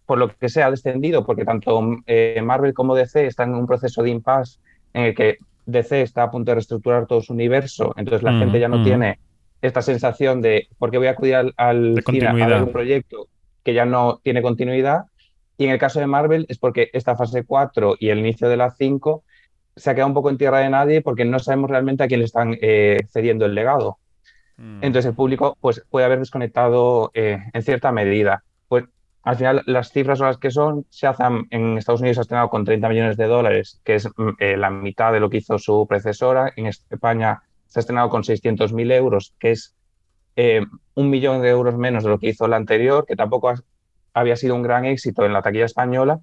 por lo que sea, ha descendido, porque tanto eh, Marvel como DC están en un proceso de impasse en el que DC está a punto de reestructurar todo su universo, entonces la gente ya no tiene esta sensación de por qué voy a acudir al, al cine a ver un proyecto que ya no tiene continuidad. Y en el caso de Marvel es porque esta fase 4 y el inicio de la 5 se ha quedado un poco en tierra de nadie porque no sabemos realmente a quién le están eh, cediendo el legado. Mm. Entonces el público pues, puede haber desconectado eh, en cierta medida. Pues al final las cifras son las que son. Shazam en Estados Unidos ha estrenado con 30 millones de dólares, que es mm, eh, la mitad de lo que hizo su predecesora. En España se ha estrenado con 600.000 euros, que es eh, un millón de euros menos de lo que hizo la anterior, que tampoco había sido un gran éxito en la taquilla española,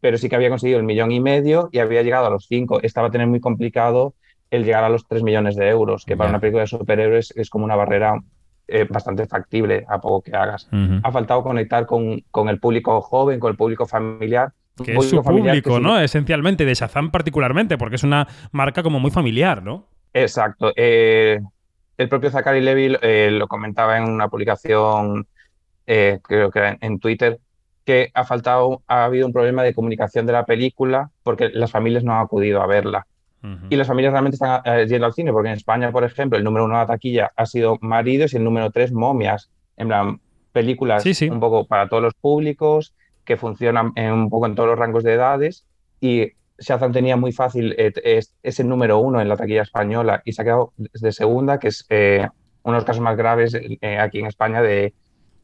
pero sí que había conseguido el millón y medio y había llegado a los cinco. Estaba a tener muy complicado el llegar a los tres millones de euros, que para una película de superhéroes es como una barrera eh, bastante factible a poco que hagas. Ha faltado conectar con, con, el público joven, con el público familiar. Que es su público, ¿no? Esencialmente, de Shazam particularmente, porque es una marca como muy familiar, ¿no? Exacto. Eh, el propio Zachary Levy eh, lo comentaba en una publicación, eh, creo que en Twitter, que ha faltado, ha habido un problema de comunicación de la película porque las familias no han acudido a verla. Y las familias realmente están yendo al cine, porque en España, por ejemplo, el número uno de la taquilla ha sido Maridos y el número tres Momias. En plan, películas un poco para todos los públicos, que funcionan un poco en todos los rangos de edades. Y Shazam tenía muy fácil, eh, es, el número uno en la taquilla española y se ha quedado de segunda, que es eh, uno de los casos más graves eh, aquí en España de,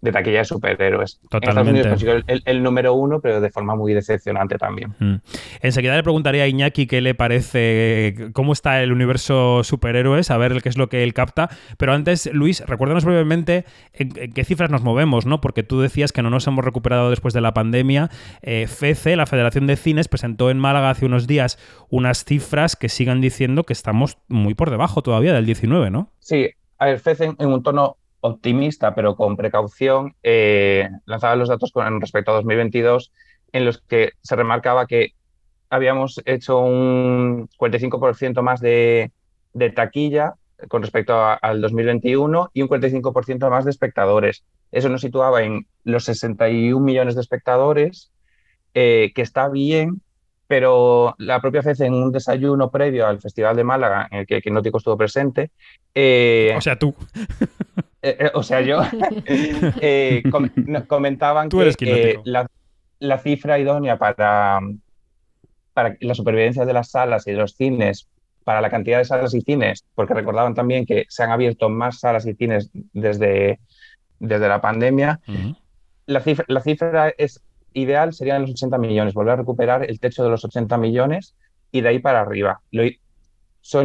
de taquilla de superhéroes. Totalmente. En Estados Unidos consiguió el, número uno, pero de forma muy decepcionante también. Mm. Enseguida le preguntaría a Iñaki qué le parece, cómo está el universo superhéroes, a ver qué es lo que él capta. Pero antes, Luis, recuérdanos brevemente en, qué cifras nos movemos, ¿no? Porque tú decías que no nos hemos recuperado después de la pandemia. Eh, FECE, la Federación de Cines, presentó en Málaga hace unos días unas cifras que sigan diciendo que estamos muy por debajo todavía del 19, ¿no? Sí, a ver, FECE en un tono optimista, pero con precaución, eh, lanzaba los datos con respecto a 2022, en los que se remarcaba que habíamos hecho un 45% más de, taquilla con respecto al 2021 y un 45% más de espectadores. Eso nos situaba en los 61 millones de espectadores, eh, que está bien, pero la propia FED en un desayuno previo al Festival de Málaga, en el que Quinótico estuvo presente. Eh, o sea, tú. Eh, eh, o sea, yo, eh, comentaban que la, cifra idónea para, para la supervivencia de las salas y de los cines, para la cantidad de salas y cines, porque recordaban también que se han abierto más salas y cines desde, desde la pandemia, la, cifra, la cifra es ideal serían los 80 millones, volver a recuperar el techo de los 80 millones y de ahí para arriba. Lo,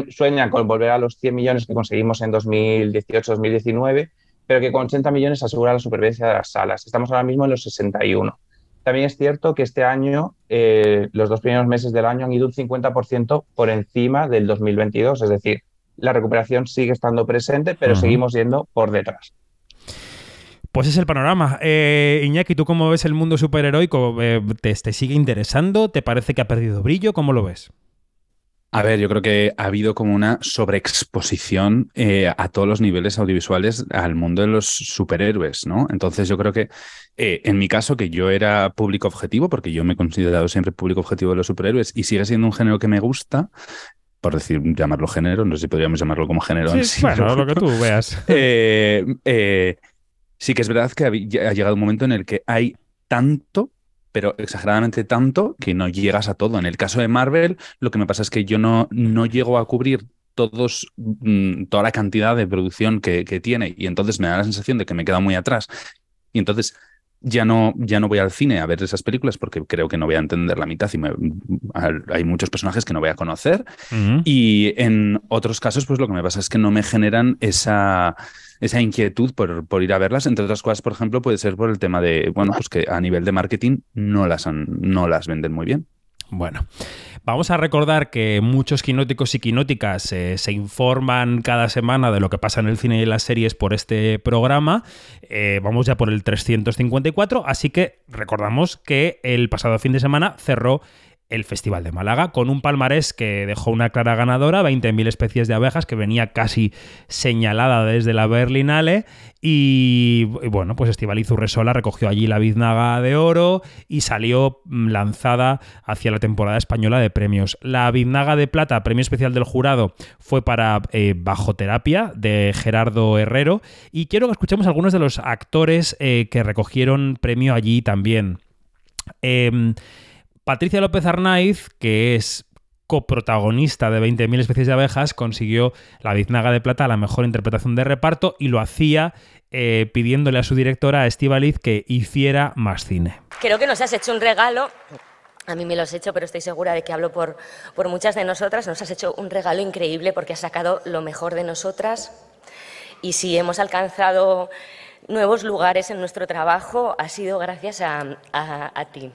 sueñan con volver a los 100 millones que conseguimos en 2018-2019, pero que con 80 millones asegura la supervivencia de las salas. Estamos ahora mismo en los 61. también es cierto que este año, eh, los dos primeros meses del año han ido un 50% por encima del 2022, es decir, la recuperación sigue estando presente, pero seguimos yendo por detrás. Pues es el panorama. Eh, Iñaki, ¿tú cómo ves el mundo superheroico? Eh, ¿te, ¿Te sigue interesando? ¿Te parece que ha perdido brillo? ¿Cómo lo ves? A ver, yo creo que ha habido como una sobreexposición eh, a todos los niveles audiovisuales al mundo de los superhéroes, ¿no? Entonces yo creo que eh, en mi caso, que yo era público objetivo, porque yo me he considerado siempre público objetivo de los superhéroes y sigue siendo un género que me gusta, por decir, llamarlo género, no sé si podríamos llamarlo como género en Sí, sí. bueno, pero- lo que tú veas. Eh, sí que es verdad que ha llegado un momento en el que hay tanto, pero exageradamente tanto, que no llegas a todo. En el caso de Marvel, lo que me pasa es que yo no, no llego a cubrir todos, mm, toda la cantidad de producción que, que tiene y entonces me da la sensación de que me queda muy atrás. Y entonces ya no, ya no voy al cine a ver esas películas porque creo que no voy a entender la mitad y me- hay muchos personajes que no voy a conocer. Ujú. Y en otros casos, pues lo que me pasa es que no me generan esa, esa inquietud por, por ir a verlas. Entre otras cosas, por ejemplo, puede ser por el tema de, bueno, pues que a nivel de marketing no las, han- no las venden muy bien. Bueno, vamos a recordar que muchos quinóticos y quinóticas eh, se informan cada semana de lo que pasa en el cine y en las series por este programa. Eh, vamos ya por el 354, así que recordamos que el pasado fin de semana cerró el Festival de Málaga con un palmarés que dejó una clara ganadora, 20.000 especies de abejas, que venía casi señalada desde la Berlinale. Y, y bueno, pues Estivaliz Urresola recogió allí la biznaga de oro y salió mm, lanzada hacia la temporada española de premios. La biznaga de plata, premio especial del jurado, fue para eh, Bajo Terapia de Gerardo Herrero. Y quiero que escuchemos algunos de los actores eh, que recogieron premio allí también. Em, Patricia López Arnaiz, que es coprotagonista de 20.000 especies de abejas, consiguió la biznaga de plata la mejor interpretación de reparto y lo hacía eh, pidiéndole a su directora, a Estíbaliz, que hiciera más cine. Creo que nos has hecho un regalo. A mí me lo has hecho, pero estoy segura de que hablo por, por muchas de nosotras. Nos has hecho un regalo increíble porque has sacado lo mejor de nosotras. Y si hemos alcanzado nuevos lugares en nuestro trabajo, ha sido gracias a- a ti.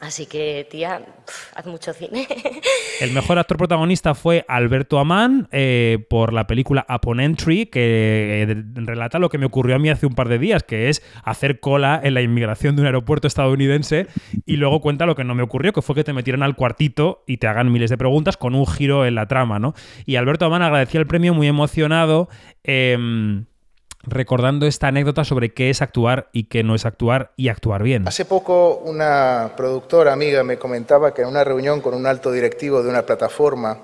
Así que, tía, pf, haz mucho cine. El mejor actor protagonista fue Alberto Amán eh, por la película Upon Entry, que eh, relata lo que me ocurrió a mí hace un par de días, que es hacer cola en la inmigración de un aeropuerto estadounidense y luego cuenta lo que no me ocurrió, que fue que te metieran al cuartito y te hagan miles de preguntas con un giro en la trama, ¿no? Y Alberto Amán agradecía el premio muy emocionado. em, recordando esta anécdota sobre qué es actuar y qué no es actuar y actuar bien. Hace poco una productora amiga me comentaba que en una reunión con un alto directivo de una plataforma,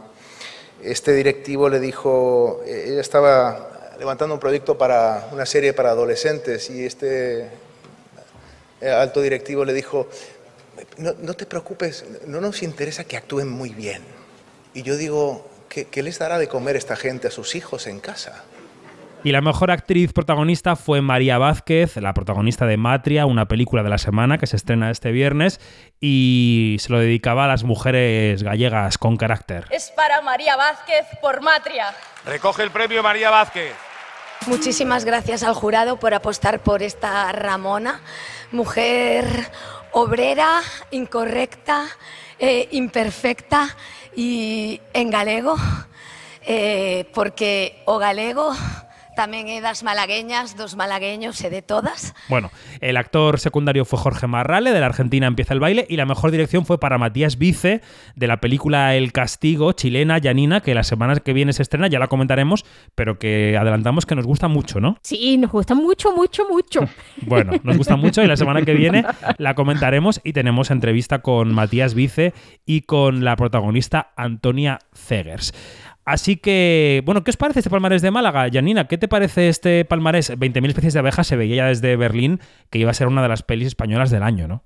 este directivo le dijo, eh, ella estaba levantando un proyecto para una serie para adolescentes y este eh, alto directivo le dijo, no, te preocupes, no nos interesa que actúen muy bien. Y yo digo, ¿qué, qué les dará de comer esta gente a sus hijos en casa? Y la mejor actriz protagonista fue María Vázquez, la protagonista de Matria, una película de la semana que se estrena este viernes y se lo dedicaba a las mujeres gallegas con carácter. Es para María Vázquez por Matria. Recoge el premio María Vázquez. Muchísimas gracias al jurado por apostar por esta Ramona, mujer obrera, incorrecta, eh, imperfecta y en galego, eh, porque o galego tamén é das malagueñas, dos malagueños e de todas. Bueno, el actor secundario fue Jorge Marrale, de la Argentina empieza el baile, y la mejor dirección fue para Matías Vice, de la película El Castigo, chilena, Yanina, que la semana que viene se estrena, ya la comentaremos, pero que adelantamos que nos gusta mucho, ¿no? Sí, nos gusta mucho, mucho, mucho. Bueno, nos gusta mucho y la semana que viene la comentaremos y tenemos entrevista con Matías Vice y con la protagonista Antonia Zegers. Así que, bueno, ¿qué os parece este palmarés de Málaga? Janina, ¿qué te parece este palmarés? 20.000 especies de abejas se veía ya desde Berlín que iba a ser una de las pelis españolas del año, ¿no?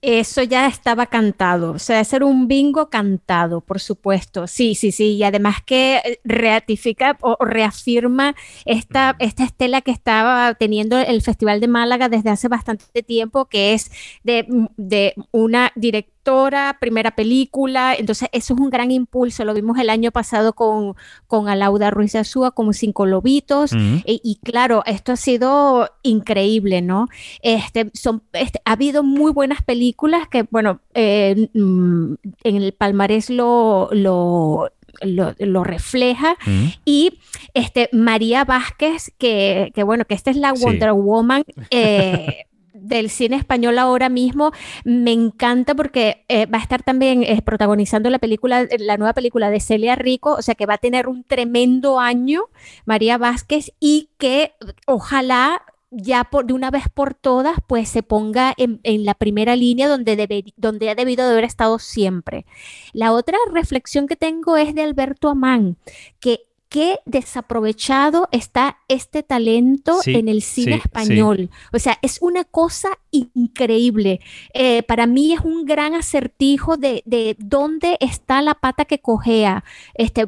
Eso ya estaba cantado, o sea, ser un bingo cantado, por supuesto. Sí, sí, sí, y además que eh, ratifica o reafirma esta, esta estela que estaba teniendo el Festival de Málaga desde hace bastante tiempo, que es de, de una directora directora, primera película, entonces eso es un gran impulso, lo vimos el año pasado con, con Alauda Ruiz de Azúa, como Cinco Lobitos, Ujú. y, y claro, esto ha sido increíble, ¿no? Este, son, este, ha habido muy buenas películas que, bueno, eh, mm, en el palmarés lo, lo, lo, lo refleja. Y este, María Vázquez, que, que bueno, que esta es la Sí. Wonder Woman. eh, del cine español ahora mismo me encanta porque eh, va a estar también eh, protagonizando la película la nueva película de Celia Rico o sea que va a tener un tremendo año María Vázquez y que ojalá ya por, de una vez por todas, pues se ponga en, en la primera línea donde, debe- donde ha debido de haber estado siempre. La otra reflexión que tengo es de Alberto Amán, que qué desaprovechado está este talento Sí, en el cine sí, sí. español. O sea, es una cosa increíble. Eh, para mí es un gran acertijo de, de dónde está la pata que cojea. Este,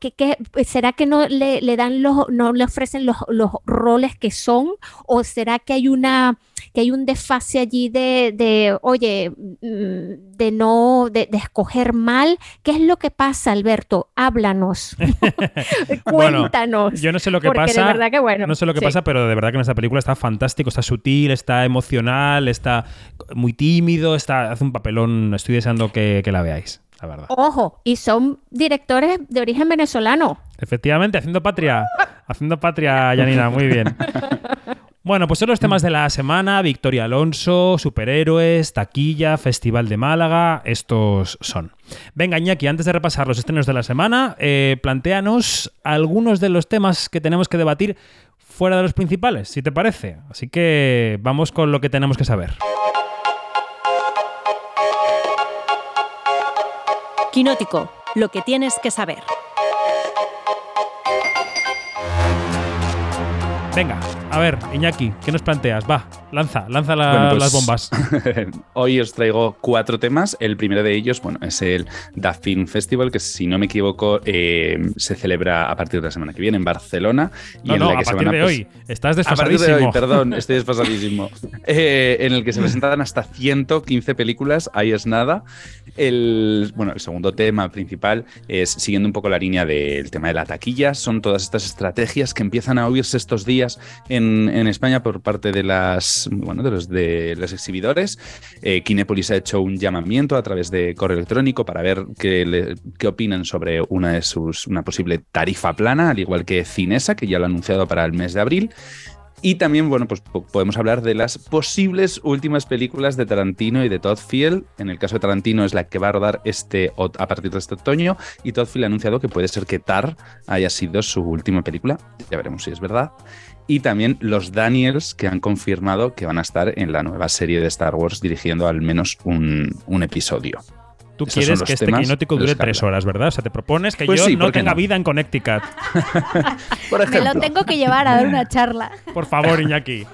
que- que- ¿Será que no le, le dan los, no le ofrecen los, los roles que son? ¿O será que hay una que hay un desfase allí de, de oye, mm, de no, de, de escoger mal? ¿Qué es lo que pasa, Alberto? Háblanos. Bueno, Cuéntanos. yo no sé lo que porque pasa. de verdad que bueno. No sé lo que sí. pasa, pero de verdad que en esta película está fantástico, está sutil, está emocional, está muy tímido, está, hace un papelón. Estoy deseando que, que la veáis, la verdad. Ojo, y son directores de origen venezolano. Efectivamente, haciendo patria. haciendo patria, Janina, muy bien. Bueno, pues son los temas de la semana. Victoria Alonso, superhéroes, taquilla, Festival de Málaga. Estos son. Venga, Iñaki, antes de repasar los estrenos de la semana, eh, plantéanos algunos de los temas que tenemos que debatir fuera de los principales, si te parece. Así que vamos con lo que tenemos que saber. Quinótico, lo que tienes que saber. Venga, a ver, Iñaki, ¿qué nos planteas? Va, lanza, lanza la- Bueno, pues, las bombas. Hoy os traigo cuatro temas. El primero de ellos, bueno, es el Da Film Festival, que si no me equivoco, eh, se celebra a partir de la semana que viene en Barcelona. Y No, en no, la que a se partir de pues- hoy. Estás A partir de desfasadísimo. hoy, perdón, estoy desfasadísimo. Eh, en el que se presentan hasta 115 películas, ahí es nada. El, bueno, el segundo tema principal es, siguiendo un poco la línea del tema de la taquilla, son todas estas estrategias que empiezan a oírse estos días en, en España por parte de las bueno, de los de los exhibidores. Eh, Kinépolis ha hecho un llamamiento a través de correo electrónico para ver qué, qué opinan sobre una de sus una posible tarifa plana, al igual que Cinesa, que ya lo ha anunciado para el mes de abril. Y también, bueno, pues po- podemos hablar de las posibles últimas películas de Tarantino y de Todd Field. En el caso de Tarantino es la que va a rodar este a partir de este otoño y Todd Field ha anunciado que puede ser que Tar haya sido su última película. Ya veremos si es verdad. Y también los Daniels que han confirmado que van a estar en la nueva serie de Star Wars dirigiendo al menos un, episodio. Tú Esos quieres que este quinótico dure tres horas, ¿verdad? O sea, te propones que Pues yo sí, no ¿por tenga no? vida en Connecticut. Me lo tengo que llevar a dar una charla. Por favor, Iñaki.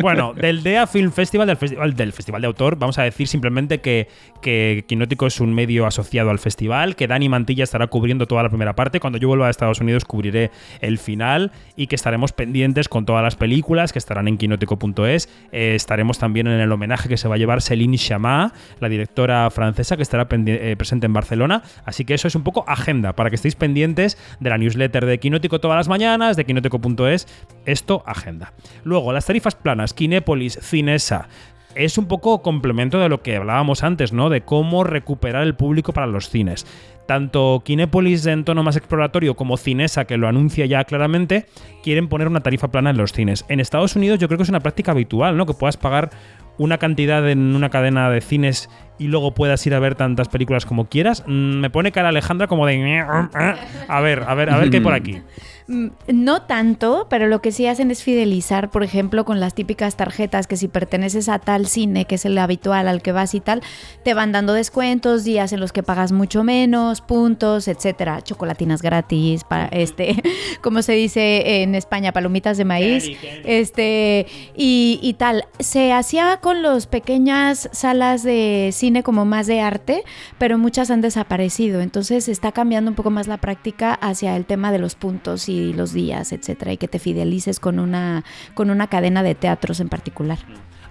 Bueno, del DEA Film Festival, del festival, del festival de autor, vamos a decir simplemente que, que Quinótico es un medio asociado al festival, que Dani Mantilla estará cubriendo toda la primera parte. Cuando yo vuelva a Estados Unidos cubriré el final y que estaremos pendientes con todas las películas que estarán en quinótico.es. Eh, estaremos también en el homenaje que se va a llevar Céline Chama, la directora francesa que estará presente en Barcelona. Así que eso es un poco agenda para que estéis pendientes de la newsletter de Quinótico todas las mañanas, de quinótico.es. Esto, agenda. Luego, las tarifas planas, Kinépolis, Cinesa. Es un poco complemento de lo que hablábamos antes, ¿no? De cómo recuperar el público para los cines. Tanto Kinépolis en tono más exploratorio como Cinesa, que lo anuncia ya claramente, quieren poner una tarifa plana en los cines. En Estados Unidos yo creo que es una práctica habitual, ¿no? Que puedas pagar una cantidad en una cadena de cines y luego puedas ir a ver tantas películas como quieras. Mm, Me pone cara Alejandra como de... A ver, a ver, a ver qué hay por aquí. Mm, No tanto, pero lo que sí hacen es fidelizar, por ejemplo, con las típicas tarjetas que si perteneces a tal cine, que es el habitual al que vas y tal, te van dando descuentos, días en los que pagas mucho menos, puntos, etcétera, chocolatinas gratis, para este, como se dice en España, palomitas de maíz, este y, y tal. Se hacía con las pequeñas salas de cine como más de arte, pero muchas han desaparecido. Entonces está cambiando un poco más la práctica hacia el tema de los puntos y los días, etcétera, y que te fidelices con una, con una cadena de teatros en particular.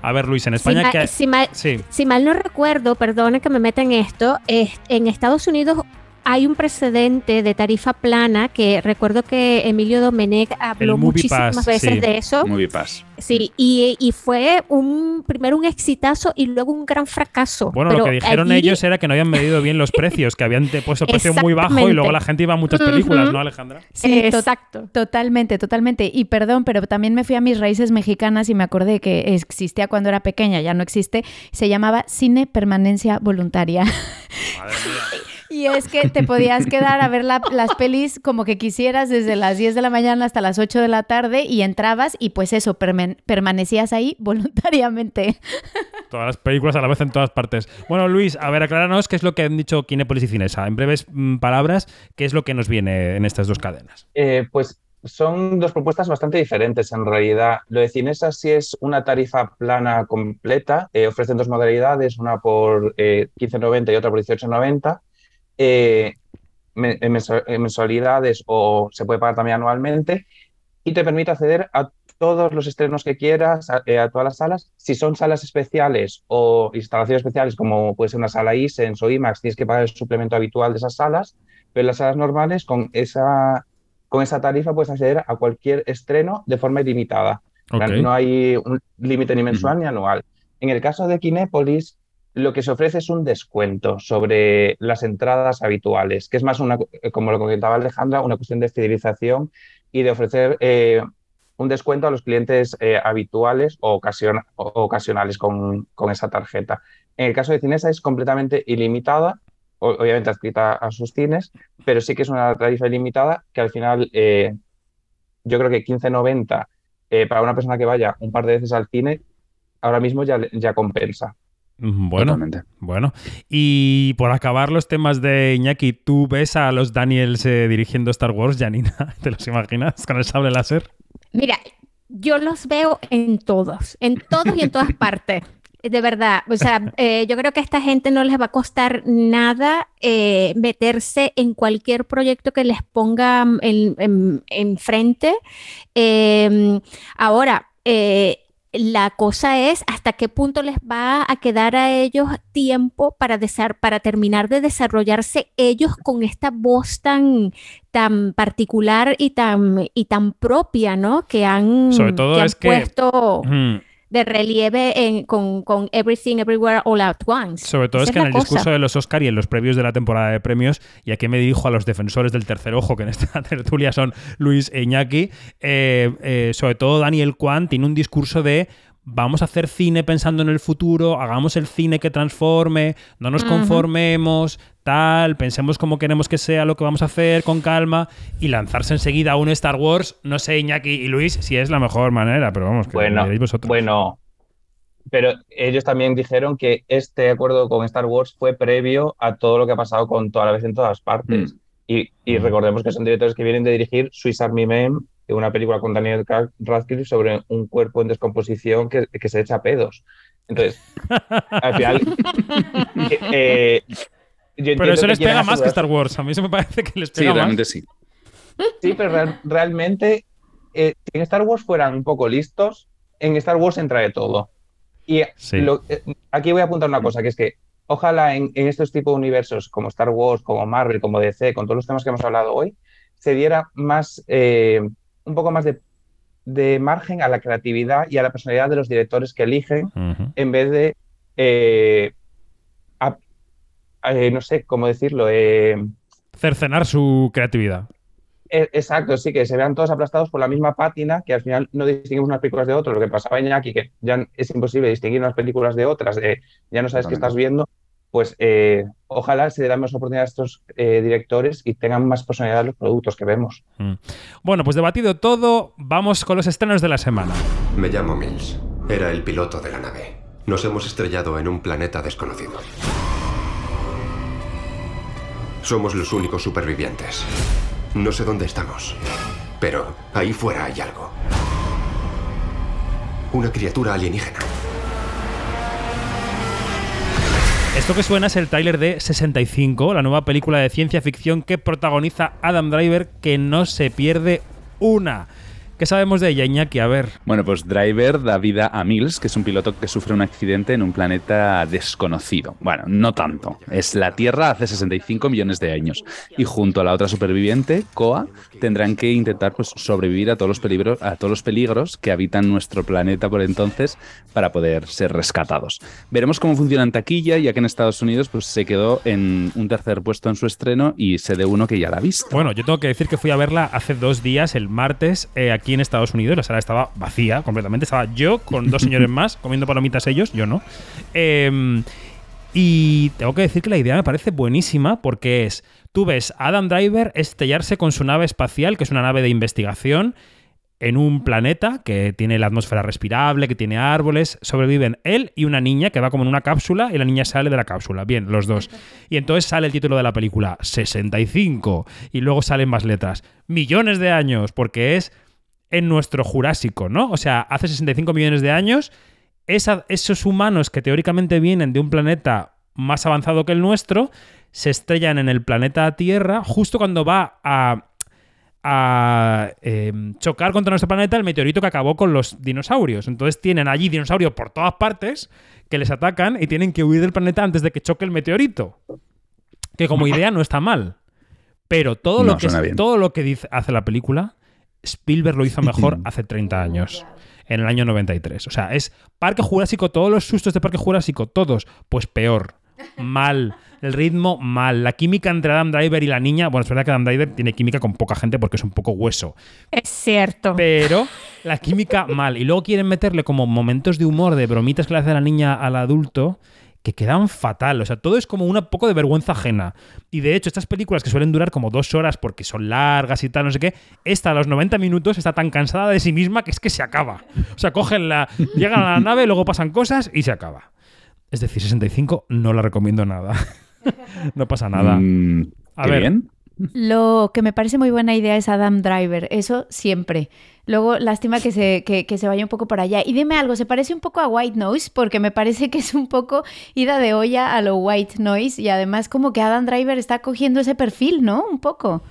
A ver, Luis, en España... si, ma- que... si mal, Sí. si mal no recuerdo, perdone que me meta en esto, es- en Estados Unidos hay un precedente de tarifa plana que recuerdo que Emilio Domenech habló muchísimas Pass, veces sí. de eso. Movie Pass. Sí, y, y fue un primero un exitazo y luego un gran fracaso. Bueno, Pero lo que dijeron allí- ellos era que no habían medido bien los precios, que habían puesto precio muy bajo y luego la gente iba a muchas películas. ¿no, Alejandra? Sí, to- Exacto. Totalmente, totalmente. Y perdón, pero también me fui a mis raíces mexicanas y me acordé que existía cuando era pequeña, ya no existe. Se llamaba Cine Permanencia Voluntaria. Y es que te podías quedar a ver la- las pelis como que quisieras desde las 10 de la mañana hasta las 8 de la tarde y entrabas y pues eso, permen- permanecías ahí voluntariamente. Todas las películas a la vez en todas partes. Bueno, Luis, a ver, acláranos qué es lo que han dicho Kinépolis y Cinesa. En breves mm, palabras, ¿qué es lo que nos viene en estas dos cadenas? Eh, pues son dos propuestas bastante diferentes en realidad. Lo de Cinesa sí es una tarifa plana completa. eh, ofrecen dos modalidades, una por eh, 15.90 y otra por 18.90. eh, mensu- en mensualidades o se puede pagar también anualmente y te permite acceder a todos los estrenos que quieras, a, eh, a todas las salas. Si son salas especiales o instalaciones especiales, como puede ser una sala ISENS o IMAX, tienes que pagar el suplemento habitual de esas salas, pero en las salas normales, con esa, con esa tarifa, puedes acceder a cualquier estreno de forma ilimitada. Ok. No hay un límite ni mensual ni anual. En el caso de Kinépolis, lo que se ofrece es un descuento sobre las entradas habituales, que es más una, eh, como lo comentaba Alejandra, una cuestión de fidelización y de ofrecer eh, un descuento a los clientes eh, habituales o, ocasiona- o- ocasionales con, con esa tarjeta. En el caso de Cinesa es completamente ilimitada, obviamente adscrita a sus cines, pero sí que es una tarifa ilimitada que al final yo creo que 15.90 eh, para una persona que vaya un par de veces al cine, ahora mismo ya compensa. Mm, Bueno, Totalmente. bueno. Y por acabar los temas de Iñaki, ¿tú ves a los Daniels eh, dirigiendo Star Wars, Janina? ¿Te los imaginas con el sable láser? Mira, yo los veo en todos, en todos y en todas partes. De verdad, o sea, eh, yo creo que a esta gente no les va a costar nada eh, meterse en cualquier proyecto que les ponga en, en- enfrente. Eh, ahora, eh, la cosa es hasta qué punto les va a quedar a ellos tiempo para, desar- para terminar de desarrollarse ellos con esta voz tan, tan particular y tan, y tan propia, ¿no? Que han, Sobre todo que han es que- puesto Mm. De relieve en- con, con Everything Everywhere All At Once. Sobre todo Esa es que en el cosa. discurso de los Oscar y en los previos de la temporada de premios, y aquí me dirijo a los defensores del tercer ojo, que en esta tertulia son Luis e Iñaki, eh, eh, sobre todo Daniel Kwan tiene un discurso de vamos a hacer cine pensando en el futuro, hagamos el cine que transforme, no nos conformemos, tal, pensemos cómo queremos que sea lo que vamos a hacer con calma y lanzarse enseguida a un Star Wars, no sé Iñaki y Luis si es la mejor manera, pero vamos, que Bueno, vosotros. bueno, pero ellos también dijeron que este acuerdo con Star Wars fue previo a todo lo que ha pasado con toda la vez en todas partes. Y, y recordemos que son directores que vienen de dirigir Swiss Army Man, una película con Daniel Ra- Radcliffe sobre un cuerpo en descomposición que, que se echa pedos. Entonces, al final, eh, yo Pero eso les pega más que Star Wars. A mí eso me parece que les Sí, pega realmente más. sí. Sí, pero real- realmente, eh, si en Star Wars fueran un poco listos, en Star Wars entra de todo. Y Sí. lo- eh, aquí voy a apuntar una cosa, que es que ojalá en, en estos tipos de universos como Star Wars, como Marvel, como DC, con todos los temas que hemos hablado hoy, se diera más, eh, un poco más de, de margen a la creatividad y a la personalidad de los directores que eligen, en vez de, eh, a- eh, no sé cómo decirlo, eh, Cercenar su creatividad. Eh, Exacto, sí, que se vean todos aplastados por la misma pátina, que al final no distinguimos unas películas de otras. Lo que pasaba en Iñaki, que ya es imposible distinguir unas películas de otras, eh, ya no sabes qué estás viendo, pues eh, ojalá se dan más oportunidad a estos eh, directores y tengan más personalidad los productos que vemos. Mm. Bueno, pues debatido todo, vamos con los estrenos de la semana. Me llamo Mills. Era el piloto de la nave. Nos hemos estrellado en un planeta desconocido. Somos los únicos supervivientes. No sé dónde estamos, pero ahí fuera hay algo. Una criatura alienígena. Esto que suena es el tráiler de 65, la nueva película de ciencia ficción que protagoniza Adam Driver, que no se pierde una. ¿Qué sabemos de ella, Iñaki? A ver. Bueno, pues Driver da vida a Mills, que es un piloto que sufre un accidente en un planeta desconocido. Bueno, no tanto. Es la Tierra hace 65 millones de años. Y junto a la otra superviviente, Koa, tendrán que intentar pues, sobrevivir a todos, los peligros, a todos los peligros que habitan nuestro planeta por entonces para poder ser rescatados. Veremos cómo funciona en taquilla, ya que en Estados Unidos pues, se quedó en un tercer puesto en su estreno y sé de uno que ya la ha visto. Bueno, yo tengo que decir que fui a verla hace dos días, el martes, eh, aquí en Estados Unidos. La sala estaba vacía completamente. Estaba yo con dos señores más comiendo palomitas ellos, yo no. Em, y tengo que decir que la idea me parece buenísima porque es, tú ves a Adam Driver estrellarse con su nave espacial, que es una nave de investigación, en un planeta que tiene la atmósfera respirable, que tiene árboles, sobreviven él y una niña que va como en una cápsula y la niña sale de la cápsula. Bien, los dos. Y entonces sale el título de la película, 65, y luego salen más letras, millones de años, porque es en nuestro Jurásico, ¿no? O sea, hace 65 millones de años, esos humanos que teóricamente vienen de un planeta más avanzado que el nuestro, se estrellan en el planeta Tierra justo cuando va a a eh, chocar contra nuestro planeta el meteorito que acabó con los dinosaurios. Entonces tienen allí dinosaurios por todas partes que les atacan y tienen que huir del planeta antes de que choque el meteorito. Que como idea no está mal. Pero todo No, lo que, todo lo que dice, hace la película, Spielberg lo hizo mejor hace 30 años. En el año 93. O sea, es Parque Jurásico, todos los sustos de Parque Jurásico, todos, pues peor. Mal. El ritmo, mal. La química entre Adam Driver y la niña. Bueno, es verdad que Adam Driver tiene química con poca gente porque es un poco hueso. Es cierto. Pero la química mal. Y luego quieren meterle como momentos de humor, de bromitas que le hace la niña al adulto, que quedan fatal. O sea, todo es como un poco de vergüenza ajena. Y de hecho, estas películas que suelen durar como dos horas porque son largas y tal, no sé qué, esta a los 90 minutos está tan cansada de sí misma que es que se acaba. O sea, cogen la. llegan a la nave, luego pasan cosas y se acaba. Es decir, 65 no la recomiendo nada. no pasa nada. Mm, A ver. bien. Lo que me parece muy buena idea es Adam Driver, eso siempre. Luego, lástima que se, que, que se vaya un poco por allá. Y dime algo, ¿se parece un poco a White Noise? Porque me parece que es un poco ida de olla a lo White Noise y además como que Adam Driver está cogiendo ese perfil, ¿no? Un poco.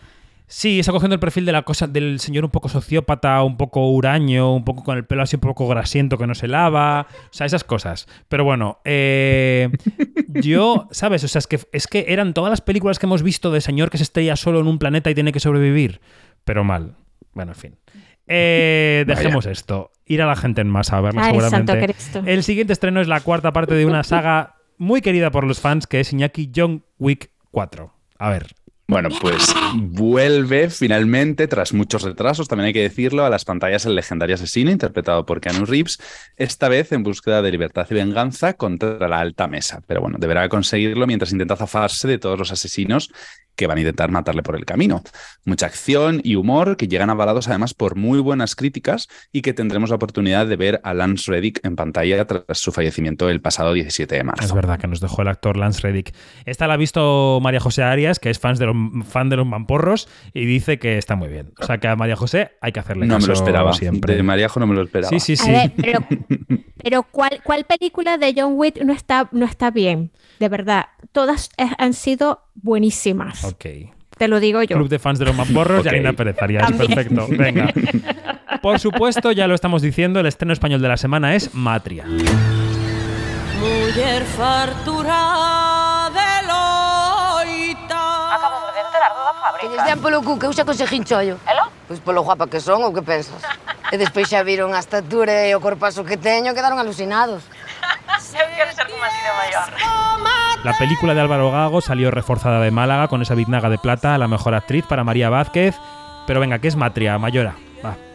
Sí, está cogiendo el perfil de la cosa del señor un poco sociópata, un poco huraño, un poco con el pelo así un poco grasiento que no se lava, o sea, esas cosas. Pero bueno, eh, yo, ¿sabes? O sea, es que, es que eran todas las películas que hemos visto de señor que se estrella solo en un planeta y tiene que sobrevivir, pero mal. Bueno, en fin. Eh, Vaya. dejemos esto. Ir a la gente en masa a verla Ay, seguramente. santo Cristo. El siguiente estreno es la cuarta parte de una saga muy querida por los fans que es Iñaki John Wick 4. A ver. Bueno, pues vuelve finalmente, tras muchos retrasos, también hay que decirlo, a las pantallas el legendario asesino interpretado por Keanu Reeves, esta vez en búsqueda de libertad y venganza contra la alta mesa. Pero bueno, deberá conseguirlo mientras intenta zafarse de todos los asesinos que van a intentar matarle por el camino. Mucha acción y humor que llegan avalados además por muy buenas críticas y que tendremos la oportunidad de ver a Lance Reddick en pantalla tras su fallecimiento el pasado 17 de marzo. Es verdad que nos dejó el actor Lance Reddick. Esta la ha visto María José Arias, que es fan de los, fan de los mamporros, y dice que está muy bien. O sea que a María José hay que hacerle No me caso lo esperaba. siempre. De Maríajo no me lo esperaba. Sí, sí, sí. A ver, pero, pero ¿cuál, ¿cuál película de John Wick no está, no está bien? De verdad, todas han sido buenísimas. Ok. Te lo digo yo. Club de fans de los mamporros y Ok. Alina Pérez Arias. Perfecto. Venga. Por supuesto, ya lo estamos diciendo, el estreno español de la semana es Matria. Mujer fartura Que fábrica. lles den polo cu que eu xa consegui chollo. Elo? Pois polo guapa que son, ou que pensas? E despois xa viron a estatura e o corpazo que teño, quedaron alucinados. Eu quero ser como así de mayor. La película de Álvaro Gago salió reforzada de Málaga con esa biznaga de plata a la mejor actriz para María Vázquez. Pero venga, ¿qué es Matria, Mayora?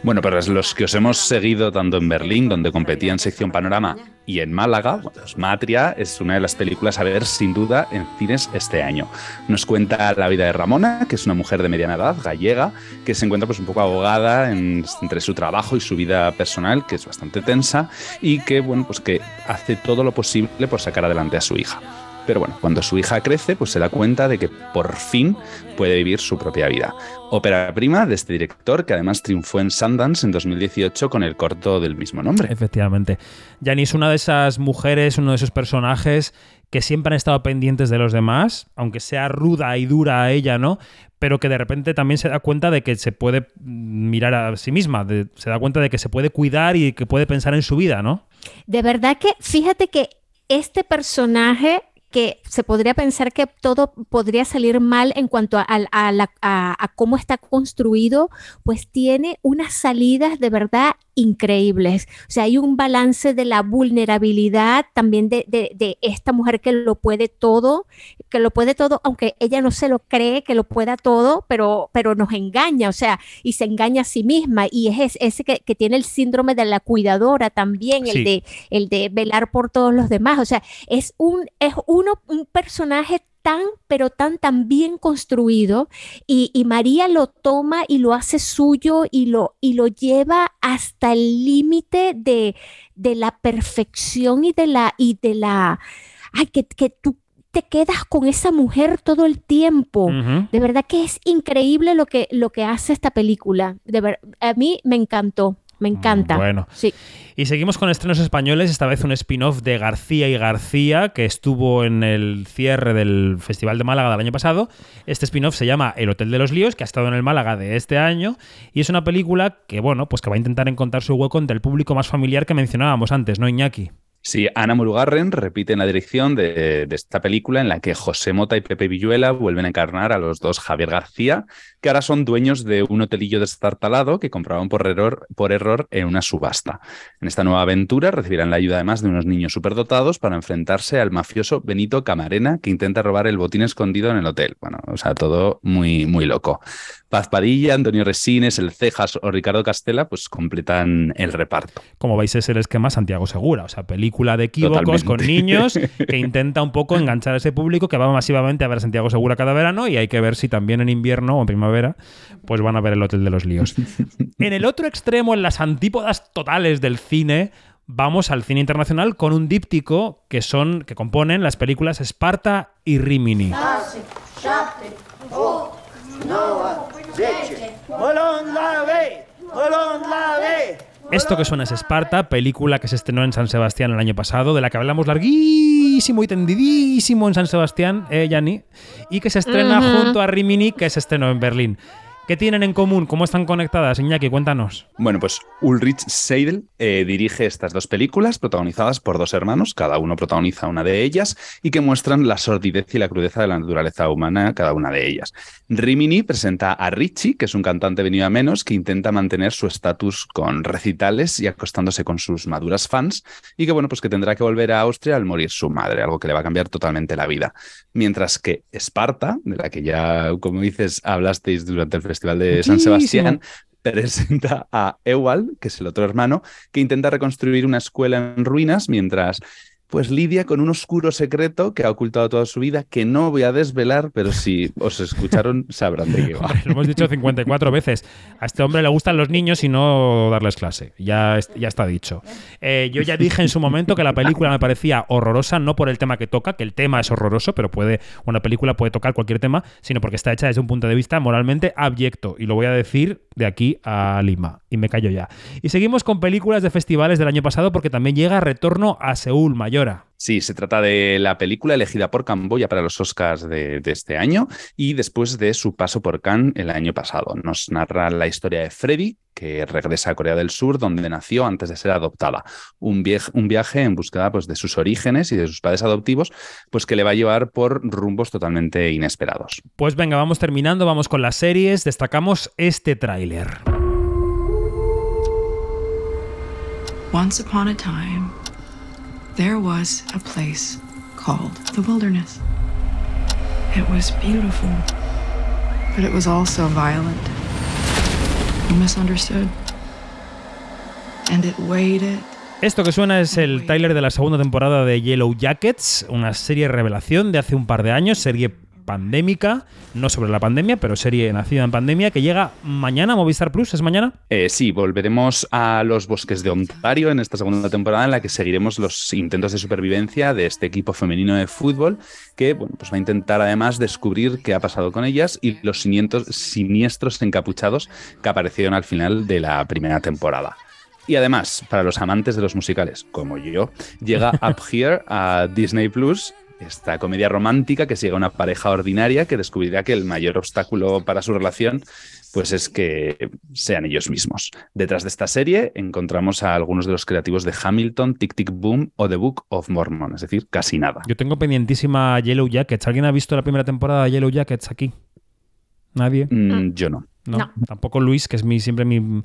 Bueno, para los que os hemos seguido tanto en Berlín, donde competía en sección Panorama, y en Málaga, bueno, Matria es una de las películas a ver sin duda en cines este año. Nos cuenta la vida de Ramona, que es una mujer de mediana edad, gallega, que se encuentra pues un poco ahogada en- entre su trabajo y su vida personal, que es bastante tensa, y que, bueno, pues que hace todo lo posible por sacar adelante a su hija. Pero bueno, cuando su hija crece, pues se da cuenta de que por fin puede vivir su propia vida. Ópera prima de este director, que además triunfó en Sundance en 2018 con el corto del mismo nombre. Efectivamente. Janice es una de esas mujeres, uno de esos personajes que siempre han estado pendientes de los demás, aunque sea ruda y dura a ella, ¿no? Pero que de repente también se da cuenta de que se puede mirar a sí misma, de- se da cuenta de que se puede cuidar y que puede pensar en su vida, ¿no? De verdad que fíjate que este personaje que se podría pensar que todo podría salir mal en cuanto a, a- a cómo está construido, pues tiene unas salidas de verdad increíbles. O sea, hay un balance de la vulnerabilidad también de- de esta mujer que lo puede todo, que lo puede todo, aunque ella no se lo cree que lo pueda todo, pero, pero nos engaña, o sea, y se engaña a sí misma. Y es es- ese que, que tiene el síndrome de la cuidadora también, Sí. el de el de velar por todos los demás. O sea, es un, es uno, un personaje tan, pero tan, tan bien construido y, y María lo toma y lo hace suyo y lo, y lo lleva hasta el límite de, de la perfección y de la, y de la, ay, que, que tú te quedas con esa mujer todo el tiempo. De verdad que es increíble lo que, lo que hace esta película. De ver- a mí me encantó, me encanta. Bueno. Sí. Y seguimos con estrenos españoles, esta vez un spin-off de García y García, que estuvo en el cierre del Festival de Málaga del año pasado. Este spin-off se llama El Hotel de los Líos, que ha estado en el Málaga de este año, y es una película que, bueno, pues que va a intentar encontrar su hueco entre el público más familiar que mencionábamos antes, ¿no, Iñaki? Sí, Ana Murugarren repite en la dirección de, esta película en la que José Mota y Pepe Villuela vuelven a encarnar a los dos Javier García, que ahora son dueños de un hotelillo destartalado que compraban por error, por error en una subasta. En esta nueva aventura recibirán la ayuda además de unos niños superdotados para enfrentarse al mafioso Benito Camarena que intenta robar el botín escondido en el hotel. Bueno, o sea, todo muy, muy loco. Paz Padilla, Antonio Resines, El Cejas o Ricardo Castela pues completan el reparto. Como veis es el esquema Santiago Segura, o sea, película de equívocos con niños que intenta un poco enganchar a ese público que va masivamente a ver Santiago Segura cada verano y hay que ver si también en invierno o en primavera pues van a ver el Hotel de los Líos. en el otro extremo, en las antípodas totales del cine, vamos al cine internacional con un díptico que son que componen las películas Esparta y Rimini. Esto que suena es Esparta, película que se estrenó en San Sebastián el año pasado, de la que hablamos larguísimo y tendidísimo en San Sebastián, eh, Yanni, y que se estrena junto a Rimini, que se estrenó en Berlín. ¿Qué tienen en común? ¿Cómo están conectadas? Iñaki, cuéntanos. Bueno, pues Ulrich Seidel eh, dirige estas dos películas protagonizadas por dos hermanos, cada uno protagoniza una de ellas y que muestran la sordidez y la crudeza de la naturaleza humana, cada una de ellas. Rimini presenta a Richie, que es un cantante venido a menos que intenta mantener su estatus con recitales y acostándose con sus maduras fans y que bueno, pues que tendrá que volver a Austria al morir su madre, algo que le va a cambiar totalmente la vida. Mientras que Esparta, de la que ya, como dices, hablasteis durante el Festival de San. Sebastián, presenta a Ewald, que es el otro hermano, que intenta reconstruir una escuela en ruinas mientras pues lidia con un oscuro secreto que ha ocultado toda su vida, que no voy a desvelar, pero si os escucharon sabrán de qué va. Lo hemos dicho 54 veces. A este hombre le gustan los niños y no darles clase. Ya, ya está dicho. Eh, yo ya dije en su momento que la película me parecía horrorosa, no por el tema que toca, que el tema es horroroso, pero puede una película puede tocar cualquier tema, sino porque está hecha desde un punto de vista moralmente abyecto. Y lo voy a decir de aquí a Lima. Y me callo ya. Y seguimos con películas de festivales del año pasado porque también llega Retorno a Seúl, Sí, se trata de la película elegida por Camboya para los Oscars de, de este año y después de su paso por Cannes el año pasado. Nos narra la historia de Freddy, que regresa a Corea del Sur, donde nació antes de ser adoptada. Un, viaj- un viaje en búsqueda pues, de sus orígenes y de sus padres adoptivos, pues que le va a llevar por rumbos totalmente inesperados. Pues venga, vamos terminando, vamos con las series. Destacamos este tráiler. Once upon a time, there was a place called the wilderness. It was beautiful, but it was also violent and misunderstood. And it waited Esto que suena es el tráiler de la segunda temporada de Yellow Jackets, una serie revelación de hace un par de años, serie pandémica, no sobre la pandemia, pero serie nacida en pandemia, que llega mañana a Movistar Plus, ¿es mañana? Eh, sí, volveremos a los bosques de Ontario en esta segunda temporada en la que seguiremos los intentos de supervivencia de este equipo femenino de fútbol que bueno, pues va a intentar además descubrir qué ha pasado con ellas y los siniestros, siniestros encapuchados que aparecieron al final de la primera temporada. Y además, para los amantes de los musicales, como yo, llega Up Here a Disney Plus esta comedia romántica que sigue a una pareja ordinaria que descubrirá que el mayor obstáculo para su relación pues es que sean ellos mismos. Detrás de esta serie encontramos a algunos de los creativos de Hamilton, Tic Tic Boom o The Book of Mormon, es decir, casi nada. Yo tengo pendientísima Yellow Jackets. ¿Alguien ha visto la primera temporada de Yellow Jackets aquí? ¿Nadie? Mm, yo no. no. Tampoco Luis, que es mi, siempre mi,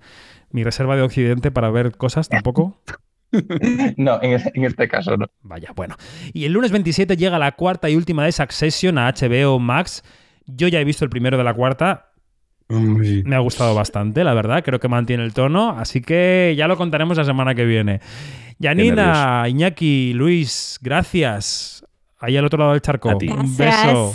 mi reserva de Occidente para ver cosas, tampoco. no, en, en, este caso no. Vaya, bueno. Y el lunes 27 llega la cuarta y última de Succession a HBO Max. Yo ya he visto el primero de la cuarta. Me ha gustado bastante, la verdad. Creo que mantiene el tono. Así que ya lo contaremos la semana que viene. Yanina, Iñaki, Luis, gracias. Ahí al otro lado del charco. Un beso.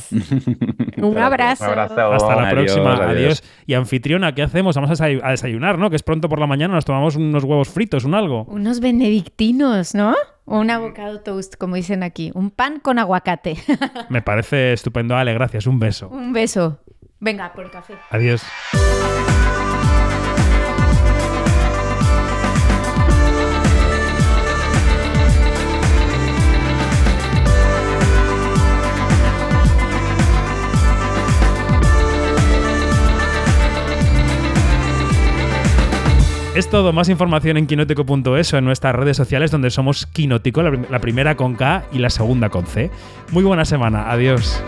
Un abrazo. Un abrazo. Hasta la Adiós, próxima. adiós. Adiós. Y anfitriona, ¿qué hacemos? Vamos a desay- a desayunar, ¿no? Que es pronto por la mañana. Nos tomamos unos huevos fritos, un algo. Unos benedictinos, ¿no? O un avocado toast, como dicen aquí. Un pan con aguacate. Me parece estupendo, Ale. Gracias. Un beso. un beso. Venga, por café. Adiós. Es todo, más información en quinótico.es o en nuestras redes sociales donde somos Quinótico, la, la primera con K y la segunda con C. Muy buena semana, adiós.